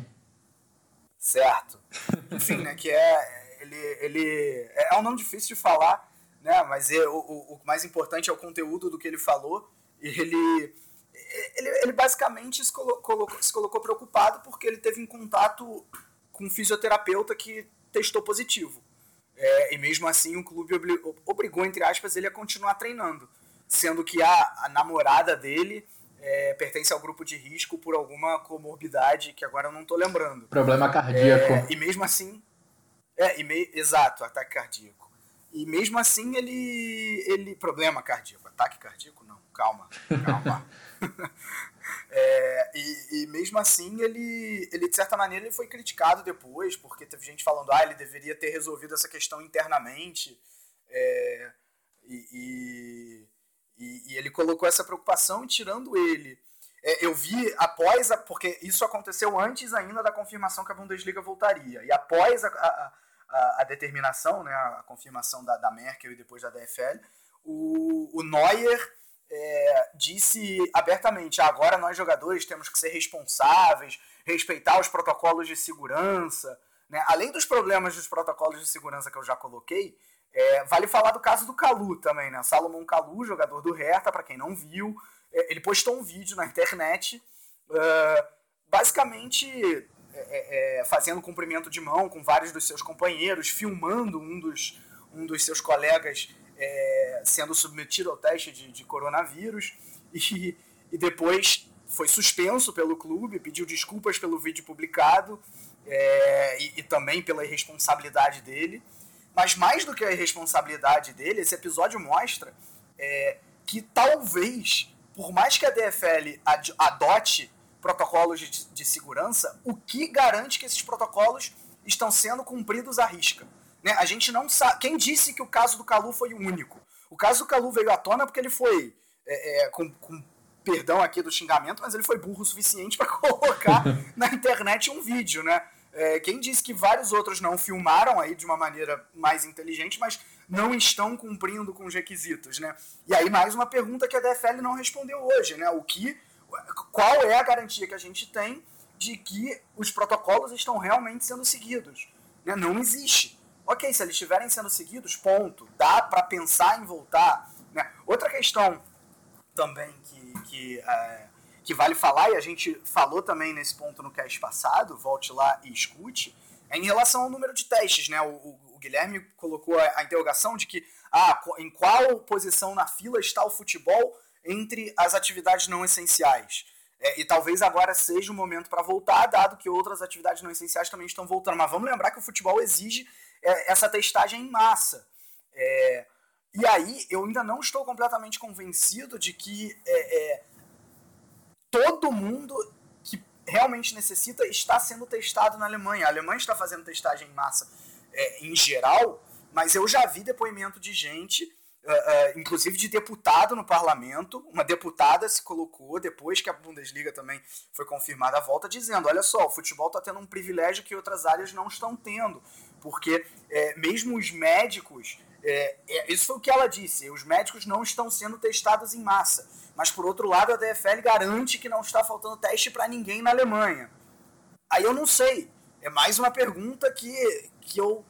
Certo. Enfim, né, que é, ele, ele, é um nome difícil de falar, né, mas é, o, o, mais importante é o conteúdo do que ele falou, e ele, ele, ele basicamente se colocou, se colocou preocupado porque ele teve um contato com um fisioterapeuta que testou positivo. É, e mesmo assim o clube obrigou, entre aspas, ele a continuar treinando sendo que a, a namorada dele é, pertence ao grupo de risco por alguma comorbidade que agora eu não estou lembrando. Problema cardíaco. É, e mesmo assim. É, e me, exato, ataque cardíaco. E mesmo assim ele. ele problema cardíaco. Ataque cardíaco? Não, calma, calma. é, e, e, mesmo assim ele, ele, de certa maneira, ele foi criticado depois, porque teve gente falando, ah, ele deveria ter resolvido essa questão internamente. É, e, e e, e ele colocou essa preocupação tirando ele. É, eu vi após, a, porque isso aconteceu antes ainda da confirmação que a Bundesliga voltaria. E após a, a, a, a determinação, né, a confirmação da, da Merkel e depois da DFL, o, o Neuer é, disse abertamente: ah, agora nós jogadores temos que ser responsáveis, respeitar os protocolos de segurança. Né? Além dos problemas dos protocolos de segurança que eu já coloquei, é, vale falar do caso do Calu também, né? Salomon Calu, jogador do Hertha, para quem não viu, é, ele postou um vídeo na internet, uh, basicamente é, é, é, fazendo cumprimento de mão com vários dos seus companheiros, filmando um dos, um dos seus colegas é, sendo submetido ao teste de, de coronavírus, e, e, depois foi suspenso pelo clube, pediu desculpas pelo vídeo publicado e, e também pela irresponsabilidade dele. Mas mais do que a irresponsabilidade dele, esse episódio mostra é, que talvez, por mais que a DFL ad adote protocolos de, de, segurança, o que garante que esses protocolos estão sendo cumpridos à risca? Né? A gente não sabe. Quem disse que o caso do Calu foi o único? O caso do Calu veio à tona porque ele foi, é, é, com, com perdão aqui do xingamento, mas ele foi burro o suficiente para colocar na internet um vídeo, né? É, quem disse que vários outros não filmaram aí de uma maneira mais inteligente, mas não estão cumprindo com os requisitos, né? E aí mais uma pergunta que a DFL não respondeu hoje, né? O que, qual é a garantia que a gente tem de que os protocolos estão realmente sendo seguidos? Né? Não existe. Ok, se eles estiverem sendo seguidos, ponto. Dá para pensar em voltar. Né? Outra questão também que, que é, que vale falar, e a gente falou também nesse ponto no cast passado, volte lá e escute, é em relação ao número de testes, né? O, o, o Guilherme colocou a, a, interrogação de que ah, em qual posição na fila está o futebol entre as atividades não essenciais. É, e talvez agora seja o momento para voltar, dado que outras atividades não essenciais também estão voltando. Mas vamos lembrar que o futebol exige é, essa testagem em massa. É, e aí, eu ainda não estou completamente convencido de que é, é todo mundo que realmente necessita está sendo testado na Alemanha. A Alemanha está fazendo testagem em massa é, em geral, mas eu já vi depoimento de gente, uh, uh, inclusive de deputado no parlamento. Uma deputada se colocou depois que a Bundesliga também foi confirmada a volta, dizendo: olha só, o futebol está tendo um privilégio que outras áreas não estão tendo, porque é, mesmo os médicos. É, é, isso foi o que ela disse. Os médicos não estão sendo testados em massa. Mas por outro lado, a DFL garante que não está faltando teste para ninguém na Alemanha. Aí eu não sei. É mais uma pergunta que, que eu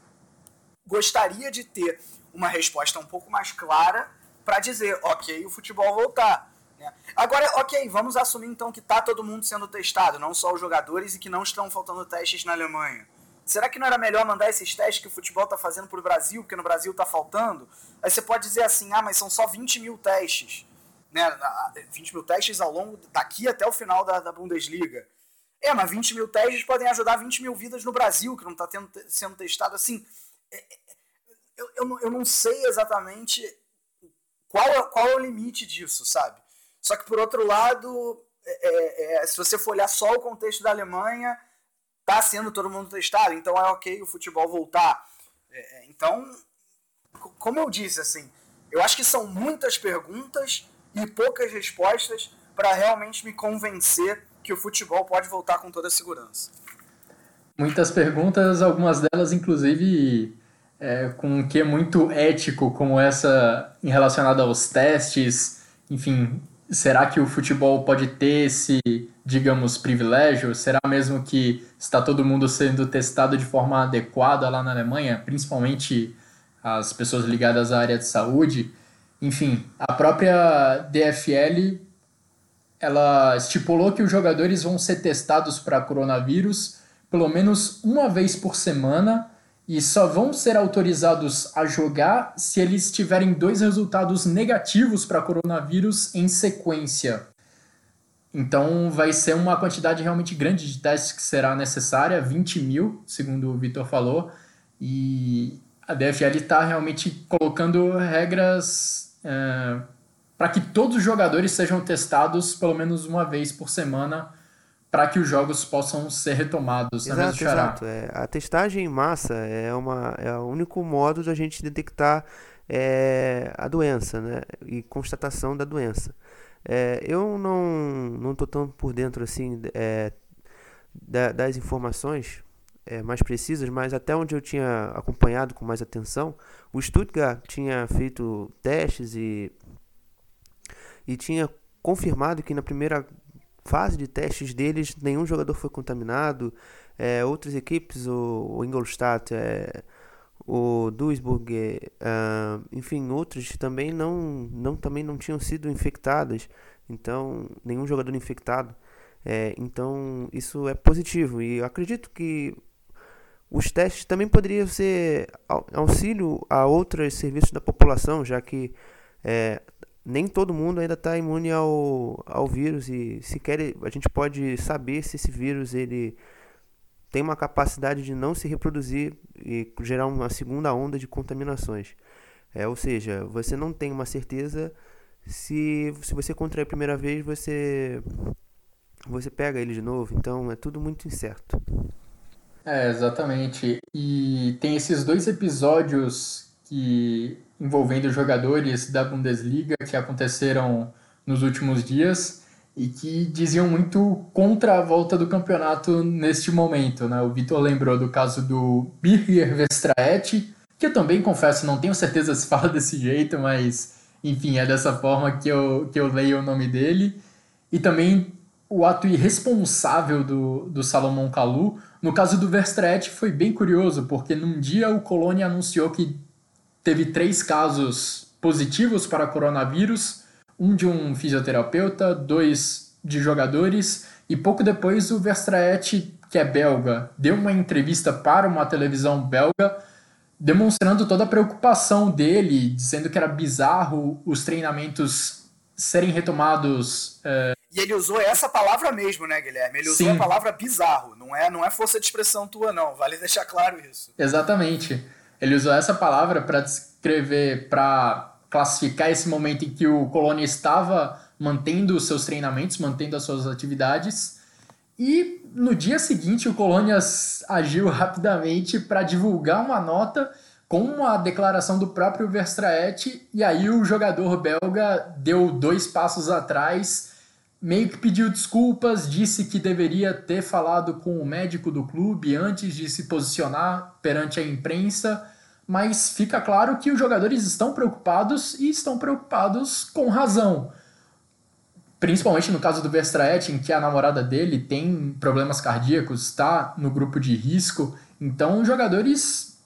gostaria de ter uma resposta um pouco mais clara para dizer, ok, o futebol voltar. Né? Agora, ok, vamos assumir então que está todo mundo sendo testado, não só os jogadores, e que não estão faltando testes na Alemanha. Será que não era melhor mandar esses testes que o futebol está fazendo para o Brasil, porque no Brasil está faltando? Aí você pode dizer assim, ah, mas são só 20 mil testes né, 20 mil testes ao longo daqui até o final da, da Bundesliga. É, mas 20 mil testes podem ajudar 20 mil vidas no Brasil, que não está sendo testado assim. É, é, eu, eu, não, eu não sei exatamente qual é, qual é o limite disso, sabe? Só que, por outro lado, é, é, é, se você for olhar só o contexto da Alemanha, tá sendo todo mundo testado, então é ok o futebol voltar. É, é então, como eu disse, assim, eu acho que são muitas perguntas e poucas respostas para realmente me convencer que o futebol pode voltar com toda a segurança. Muitas perguntas, algumas delas, inclusive, é, com um que muito ético, como essa em relacionada aos testes. Enfim, será que o futebol pode ter esse, digamos, privilégio? Será mesmo que está todo mundo sendo testado de forma adequada lá na Alemanha, principalmente as pessoas ligadas à área de saúde? Enfim, a própria DFL ela estipulou que os jogadores vão ser testados para coronavírus pelo menos uma vez por semana e só vão ser autorizados a jogar se eles tiverem dois resultados negativos para coronavírus em sequência. Então vai ser uma quantidade realmente grande de testes que será necessária, 20 mil, segundo o Vitor falou, e a DFL está realmente colocando regras é, para que todos os jogadores sejam testados pelo menos uma vez por semana para que os jogos possam ser retomados. Exato, exato. É, a testagem em massa é, uma, é o único modo de a gente detectar é, a doença né, e constatação da doença. É, eu não não estou tão por dentro assim é, da, das informações é, mais precisas, mas até onde eu tinha acompanhado com mais atenção, o Stuttgart tinha feito testes e, e tinha confirmado que na primeira fase de testes deles, nenhum jogador foi contaminado. É, outras equipes, o, o Ingolstadt, é, o Duisburg, é, enfim, outros também não, não, também não tinham sido infectadas. Então, nenhum jogador infectado. É, então, isso é positivo. E acredito que os testes também poderiam ser auxílio a outros serviços da população, já que é, nem todo mundo ainda está imune ao, ao vírus e sequer a gente pode saber se esse vírus ele tem uma capacidade de não se reproduzir e gerar uma segunda onda de contaminações. É, ou seja, você não tem uma certeza se, se você contrair a primeira vez, você, você pega ele de novo. Então é tudo muito incerto. É, exatamente. E tem esses dois episódios que envolvendo jogadores da Bundesliga que aconteceram nos últimos dias e que diziam muito contra a volta do campeonato neste momento. Né? O Vitor lembrou do caso do Birger Vestraet, que eu também confesso, não tenho certeza se fala desse jeito, mas enfim, é dessa forma que eu, que eu leio o nome dele. E também o ato irresponsável do, do Salomão Kalu. No caso do Verstraet foi bem curioso, porque num dia o Colônia anunciou que teve três casos positivos para coronavírus, um de um fisioterapeuta, dois de jogadores, e pouco depois o Verstraet, que é belga, deu uma entrevista para uma televisão belga demonstrando toda a preocupação dele, dizendo que era bizarro os treinamentos serem retomados. É... E ele usou essa palavra mesmo, né, Guilherme? Ele usou Sim. a palavra bizarro. Não é, não é força de expressão tua, não. Vale deixar claro isso. Exatamente. Ele usou essa palavra para descrever, para classificar esse momento em que o Colônia estava mantendo os seus treinamentos, mantendo as suas atividades. E no dia seguinte, o Colônia agiu rapidamente para divulgar uma nota com uma declaração do próprio Verstraete, e aí o jogador belga deu dois passos atrás, meio que pediu desculpas, disse que deveria ter falado com o médico do clube antes de se posicionar perante a imprensa mas fica claro que os jogadores estão preocupados e estão preocupados com razão. Principalmente no caso do Verstraet, em que a namorada dele tem problemas cardíacos, está no grupo de risco. Então, os jogadores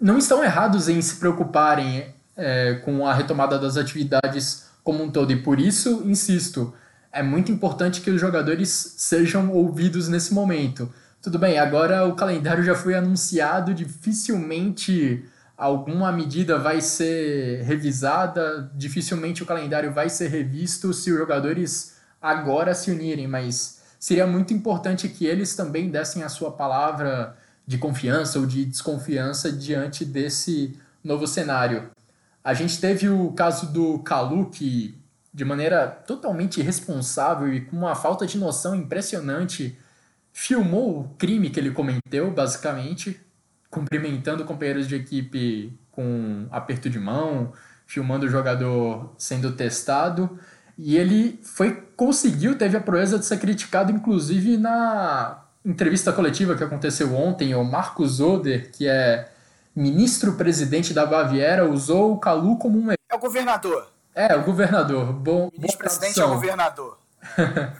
não estão errados em se preocuparem é, com a retomada das atividades como um todo. E por isso, insisto, é muito importante que os jogadores sejam ouvidos nesse momento. Tudo bem, agora o calendário já foi anunciado, dificilmente alguma medida vai ser revisada, dificilmente o calendário vai ser revisto se os jogadores agora se unirem, mas seria muito importante que eles também dessem a sua palavra de confiança ou de desconfiança diante desse novo cenário. A gente teve o caso do Kalu, que de maneira totalmente irresponsável e com uma falta de noção impressionante filmou o crime que ele cometeu, basicamente, cumprimentando companheiros de equipe com aperto de mão, filmando o jogador sendo testado. E ele foi conseguiu, teve a proeza de ser criticado, inclusive na entrevista coletiva que aconteceu ontem. O Marcos Oder, que é ministro-presidente da Baviera, usou o Calu como um. É o governador. É, o governador. Bom, ministro-presidente é o governador.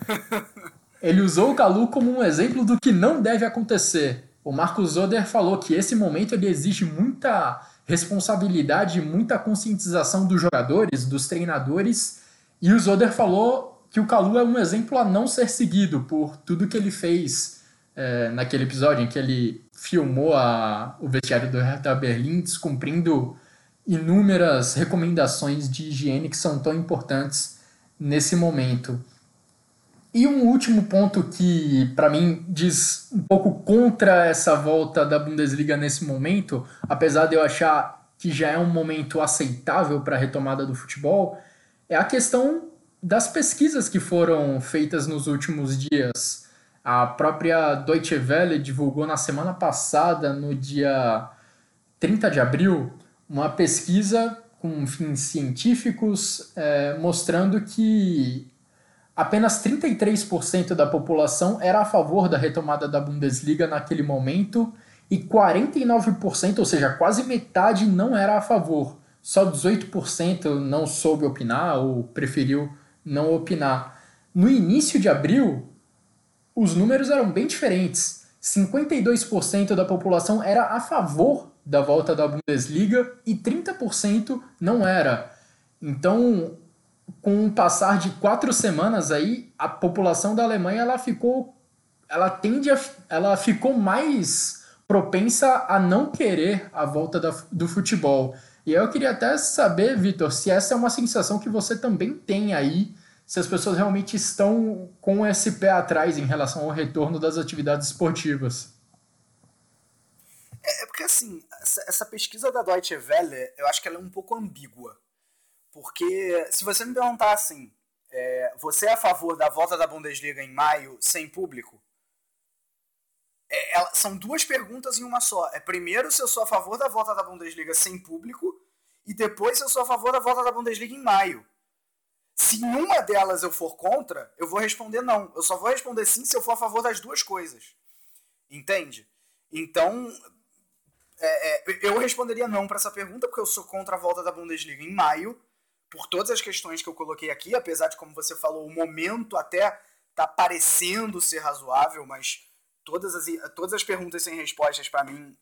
ele usou o Calu como um exemplo do que não deve acontecer. O Marcos Oder falou que esse momento ele exige muita responsabilidade, muita conscientização dos jogadores, dos treinadores. E o Zoder falou que o Calu é um exemplo a não ser seguido por tudo que ele fez é, naquele episódio em que ele filmou a, o vestiário do Hertha Berlim, descumprindo inúmeras recomendações de higiene que são tão importantes nesse momento. E um último ponto que, para mim, diz um pouco contra essa volta da Bundesliga nesse momento, apesar de eu achar que já é um momento aceitável para a retomada do futebol, é a questão das pesquisas que foram feitas nos últimos dias. A própria Deutsche Welle divulgou na semana passada, no dia 30 de abril, uma pesquisa com fins científicos é, mostrando que apenas 33% da população era a favor da retomada da Bundesliga naquele momento e 49%, ou seja, quase metade, não era a favor. Só 18% não soube opinar ou preferiu não opinar. No início de abril, os números eram bem diferentes. 52% da população era a favor da volta da Bundesliga e 30% não era. Então, com o passar de quatro semanas aí, a população da Alemanha ela ficou, ela tende a, ela ficou mais propensa a não querer a volta da, do futebol. E eu queria até saber, Vitor, se essa é uma sensação que você também tem aí, se as pessoas realmente estão com esse pé atrás em relação ao retorno das atividades esportivas. É, é porque assim, essa, essa pesquisa da Deutsche Welle, eu acho que ela é um pouco ambígua porque se você me perguntar assim, é, você é a favor da volta da Bundesliga em maio sem público? É, ela, são duas perguntas em uma só. É primeiro se eu sou a favor da volta da Bundesliga sem público e depois se eu sou a favor da volta da Bundesliga em maio. Se uma delas eu for contra, eu vou responder não. Eu só vou responder sim se eu for a favor das duas coisas. Entende? Então, é, é, eu responderia não para essa pergunta, porque eu sou contra a volta da Bundesliga em maio por todas as questões que eu coloquei aqui, apesar de, como você falou, o momento até tá parecendo ser razoável, mas todas as, todas as perguntas sem respostas, para mim,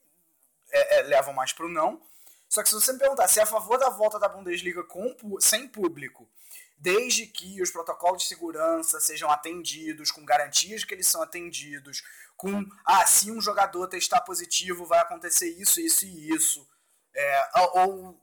é, é, levam mais para o não. Só que se você me perguntar se é a favor da volta da Bundesliga com, sem público, desde que os protocolos de segurança sejam atendidos, com garantias de que eles são atendidos, com, ah, se um jogador testar positivo, vai acontecer isso, isso e isso, é, ou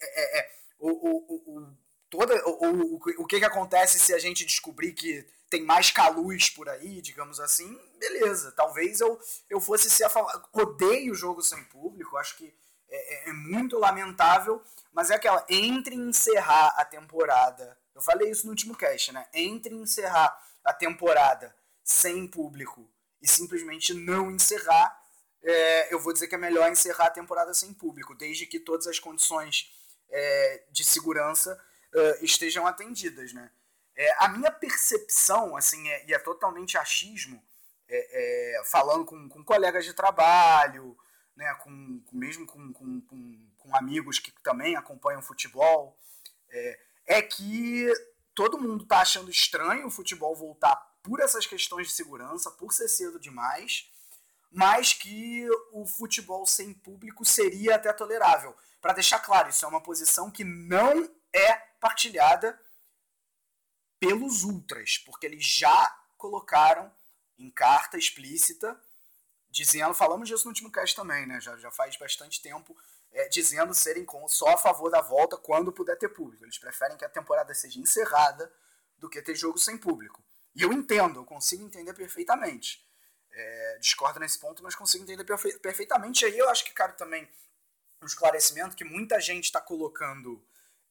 é, é, o, o, o, toda, o, o, o que, que acontece se a gente descobrir que tem mais caluz por aí, digamos assim, beleza. Talvez eu, eu fosse ser a favor. Odeio o jogo sem público, acho que é, é, é muito lamentável, mas é aquela, entre encerrar a temporada, eu falei isso no último cast, né? Entre encerrar a temporada sem público e simplesmente não encerrar, é, eu vou dizer que é melhor encerrar a temporada sem público, desde que todas as condições é, de segurança uh, estejam atendidas, né? É, a minha percepção, assim, é, e é totalmente achismo, é, é, falando com, com colegas de trabalho, né, com, com mesmo com, com, amigos que também acompanham futebol, é, é que todo mundo está achando estranho o futebol voltar por essas questões de segurança, por ser cedo demais, mas que o futebol sem público seria até tolerável. Para deixar claro, isso é uma posição que não é partilhada pelos ultras, porque eles já colocaram em carta explícita, dizendo, falamos disso no último cast também, né? Já, já faz bastante tempo, é, dizendo serem só a favor da volta quando puder ter público. Eles preferem que a temporada seja encerrada do que ter jogo sem público. E eu entendo, eu consigo entender perfeitamente. É, discordo nesse ponto, mas consigo entender perfe perfeitamente. Aí eu acho que cabe também um esclarecimento que muita gente está colocando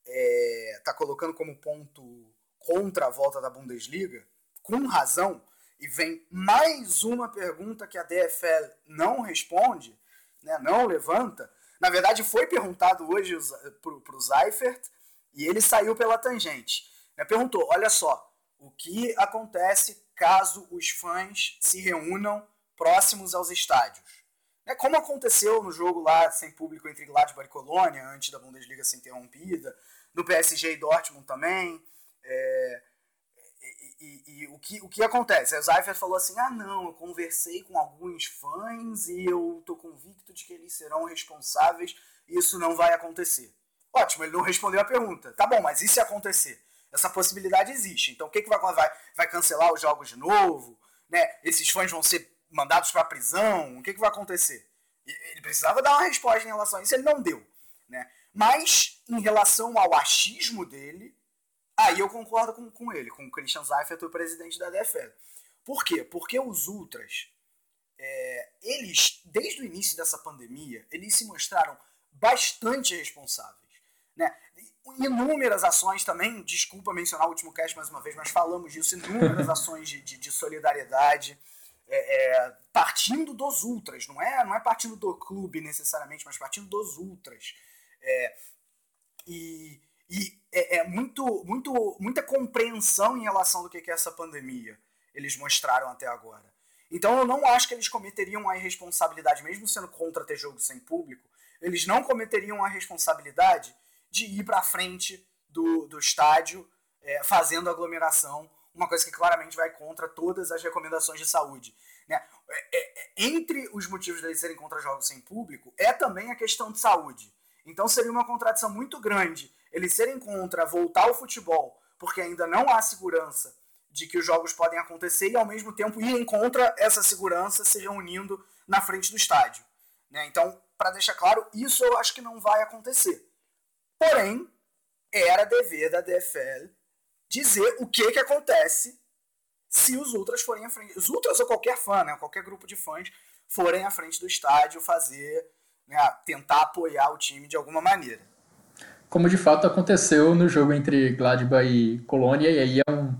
é, tá colocando como ponto contra a volta da Bundesliga, com razão, e vem mais uma pergunta que a DFL não responde, né, não levanta. Na verdade, foi perguntado hoje para o Seifert e ele saiu pela tangente. Né, perguntou: olha só, o que acontece caso os fãs se reúnam próximos aos estádios? Né, como aconteceu no jogo lá sem público entre Gladbach e Colônia, antes da Bundesliga ser interrompida, no PSG e Dortmund também. É, e, e, o, que, o que acontece? O Seifert falou assim: ah, não, eu conversei com alguns fãs e eu tô convicto de que eles serão responsáveis e isso não vai acontecer. Ótimo, ele não respondeu a pergunta. Tá bom, mas e se acontecer? Essa possibilidade existe. Então o que, que vai, vai, vai cancelar os jogos de novo? Né? Esses fãs vão ser mandados para prisão? O que, que vai acontecer? Ele precisava dar uma resposta em relação a isso, ele não deu. Né? Mas, em relação ao achismo dele, aí eu concordo com, com ele, com o Christian Seifert, o presidente da DFL. Por quê? Porque os ultras, é, eles, desde o início dessa pandemia, eles se mostraram bastante responsáveis. Né? Inúmeras ações também, desculpa mencionar o último cast mais uma vez, mas falamos disso, inúmeras ações de, de, de solidariedade, é, é, partindo dos ultras, não é, não é partindo do clube necessariamente, mas partindo dos ultras. É, e e é, é, muito, muito, muita compreensão em relação do que é essa pandemia. Eles mostraram até agora. Então eu não acho que eles cometeriam a irresponsabilidade, mesmo sendo contra ter jogo sem público, eles não cometeriam a responsabilidade de ir para frente do, do estádio é, fazendo aglomeração, uma coisa que claramente vai contra todas as recomendações de saúde. Né? É, é, é entre os motivos deles serem contra jogos sem público é também a questão de saúde. Então seria uma contradição muito grande eles serem contra voltar ao futebol, porque ainda não há segurança de que os jogos podem acontecer e ao mesmo tempo irem contra essa segurança se reunindo na frente do estádio. Né? Então, para deixar claro, isso eu acho que não vai acontecer. Porém, era dever da DFL dizer o que, que acontece se os ultras forem à frente. Os ultras ou qualquer fã, né? qualquer grupo de fãs forem à frente do estádio fazer né, tentar apoiar o time de alguma maneira. Como de fato aconteceu no jogo entre Gladbach e Colônia, e aí é um,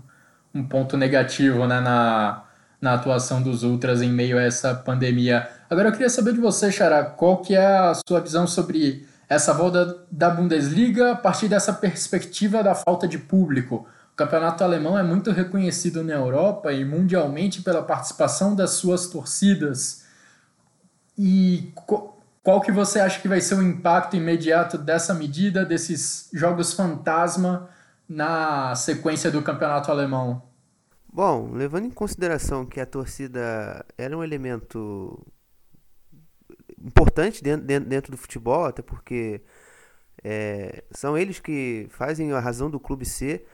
um ponto negativo né, na, na atuação dos Ultras em meio a essa pandemia. Agora eu queria saber de você, Xará, qual que é a sua visão sobre essa volta da Bundesliga a partir dessa perspectiva da falta de público. O campeonato alemão é muito reconhecido na Europa e mundialmente pela participação das suas torcidas. E qual que você acha que vai ser o impacto imediato dessa medida, desses jogos fantasma na sequência do campeonato alemão? Bom, levando em consideração que a torcida era um elemento importante dentro, dentro, dentro do futebol, até porque é, são eles que fazem a razão do clube ser,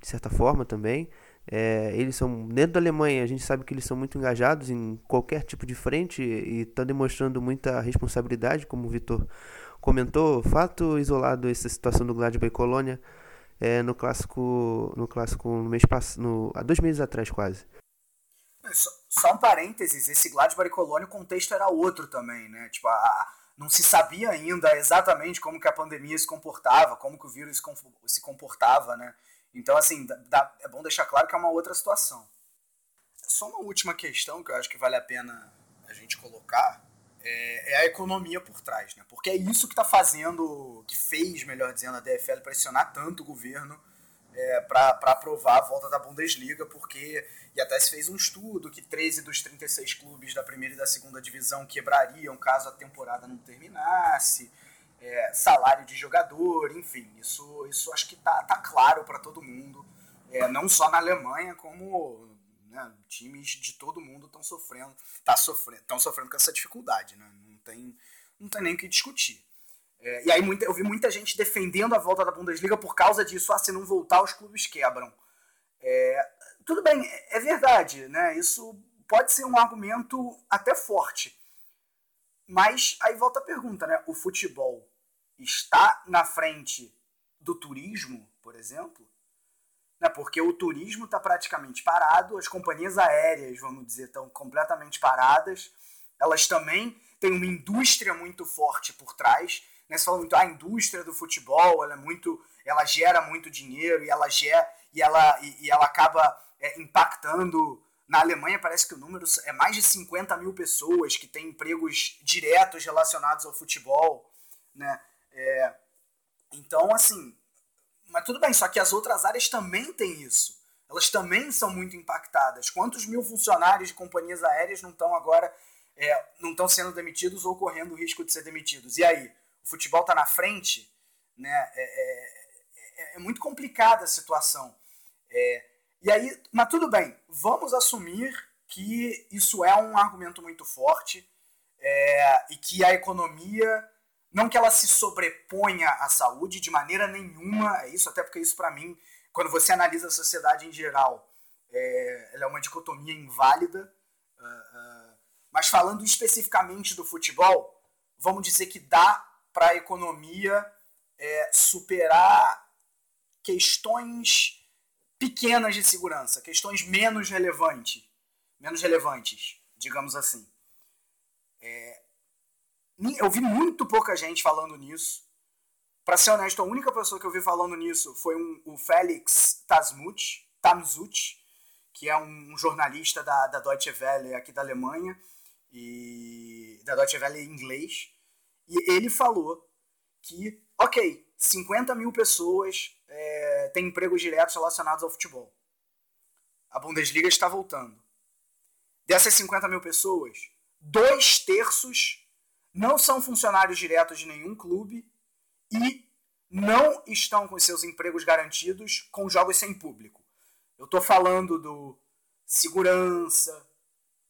de certa forma também. É, eles são, dentro da Alemanha, a gente sabe que eles são muito engajados em qualquer tipo de frente e estão demonstrando muita responsabilidade, como o Vitor comentou. Fato isolado essa situação do Gladbach e Colônia é, no clássico, no clássico no mês passado, há dois meses atrás quase. Só, só um parênteses, esse Gladbach e Colônia, o contexto era outro também, né? Tipo, a, não se sabia ainda exatamente como que a pandemia se comportava, como que o vírus se comportava, né? Então, assim, dá, é bom deixar claro que é uma outra situação. Só uma última questão que eu acho que vale a pena a gente colocar é, é a economia por trás, né? Porque é isso que está fazendo, que fez, melhor dizendo, a DFL pressionar tanto o governo é, para aprovar a volta da Bundesliga, porque, e até se fez um estudo que 13 dos 36 clubes da primeira e da segunda divisão quebrariam caso a temporada não terminasse é, salário de jogador, enfim, isso, isso acho que tá, tá claro para todo mundo, é, não só na Alemanha, como né, times de todo mundo estão sofrendo, tá sofrendo, estão sofrendo com essa dificuldade, né? não, tem, não tem nem o que discutir. É, e aí muita, eu vi muita gente defendendo a volta da Bundesliga por causa disso, ah, se não voltar os clubes quebram. É, tudo bem, é, é verdade, né? Isso pode ser um argumento até forte. Mas aí volta a pergunta, né? O futebol está na frente do turismo, por exemplo, né? porque o turismo está praticamente parado, as companhias aéreas, vamos dizer, estão completamente paradas, elas também têm uma indústria muito forte por trás. Né? Você fala muito, ah, a indústria do futebol, ela é muito, ela gera muito dinheiro e ela gera, e ela, e, e ela acaba é, impactando Na Alemanha parece que o número é mais de 50 mil pessoas que têm empregos diretos relacionados ao futebol, né? É, então, assim, mas tudo bem, só que as outras áreas também têm isso. Elas também são muito impactadas. Quantos mil funcionários de companhias aéreas não estão agora é, não estão sendo demitidos ou correndo o risco de ser demitidos? E aí, o futebol está na frente, né? É, é, é, é, muito complicada a situação. É, e aí, mas tudo bem, vamos assumir que isso é um argumento muito forte é, e que a economia não que ela se sobreponha à saúde de maneira nenhuma, é isso, até porque isso para mim, quando você analisa a sociedade em geral, é, ela é uma dicotomia inválida. Uh, uh, mas falando especificamente do futebol, vamos dizer que dá para a economia é, superar questões pequenas de segurança, questões menos relevantes, menos relevantes, digamos assim. É, eu vi muito pouca gente falando nisso. Para ser honesto, a única pessoa que eu vi falando nisso foi um, o Félix Tamzut, que é um, jornalista da, da Deutsche Welle aqui da Alemanha, e da Deutsche Welle em inglês. E ele falou que, ok, 50 mil pessoas é, têm empregos diretos relacionados ao futebol. A Bundesliga está voltando. Dessas 50 mil pessoas, dois terços não são funcionários diretos de nenhum clube e não estão com seus empregos garantidos com jogos sem público. Eu estou falando do segurança,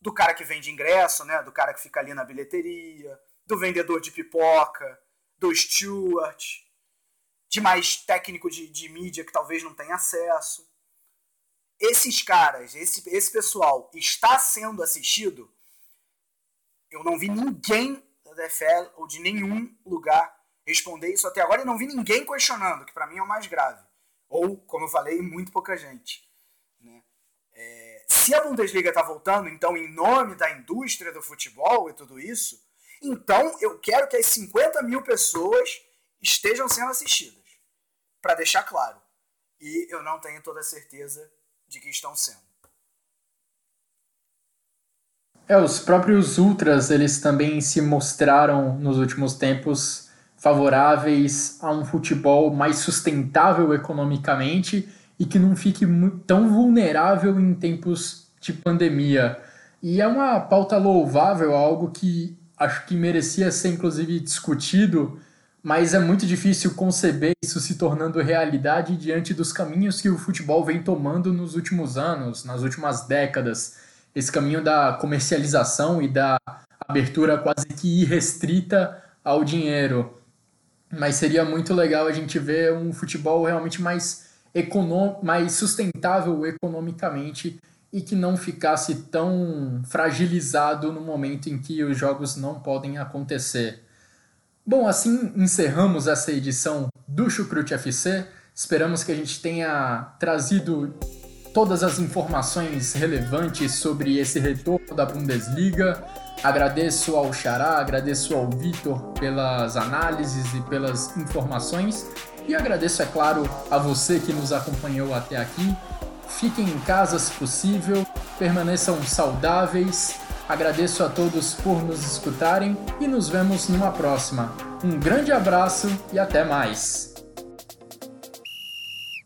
do cara que vende ingresso, né? do cara que fica ali na bilheteria, do vendedor de pipoca, do steward, de mais técnico de, de mídia que talvez não tenha acesso. Esses caras, esse, esse pessoal está sendo assistido. Eu não vi ninguém da DFL ou de nenhum lugar responder isso até agora e não vi ninguém questionando, que para mim é o mais grave. Ou, como eu falei, muito pouca gente. Né? É, se a Bundesliga está voltando, então, em nome da indústria do futebol e tudo isso, então eu quero que as 50 mil pessoas estejam sendo assistidas. Para deixar claro. E eu não tenho toda a certeza de que estão sendo. É, os próprios ultras, eles também se mostraram nos últimos tempos favoráveis a um futebol mais sustentável economicamente e que não fique tão vulnerável em tempos de pandemia. E é uma pauta louvável, algo que acho que merecia ser inclusive discutido, mas é muito difícil conceber isso se tornando realidade diante dos caminhos que o futebol vem tomando nos últimos anos, nas últimas décadas esse caminho da comercialização e da abertura quase que irrestrita ao dinheiro. Mas seria muito legal a gente ver um futebol realmente mais, econom mais sustentável economicamente e que não ficasse tão fragilizado no momento em que os jogos não podem acontecer. Bom, assim encerramos essa edição do Chucrute FC. Esperamos que a gente tenha trazido todas as informações relevantes sobre esse retorno da Bundesliga. Agradeço ao Xará, agradeço ao Vitor pelas análises e pelas informações. E agradeço, é claro, a você que nos acompanhou até aqui. Fiquem em casa se possível, permaneçam saudáveis. Agradeço a todos por nos escutarem e nos vemos numa próxima. Um grande abraço e até mais!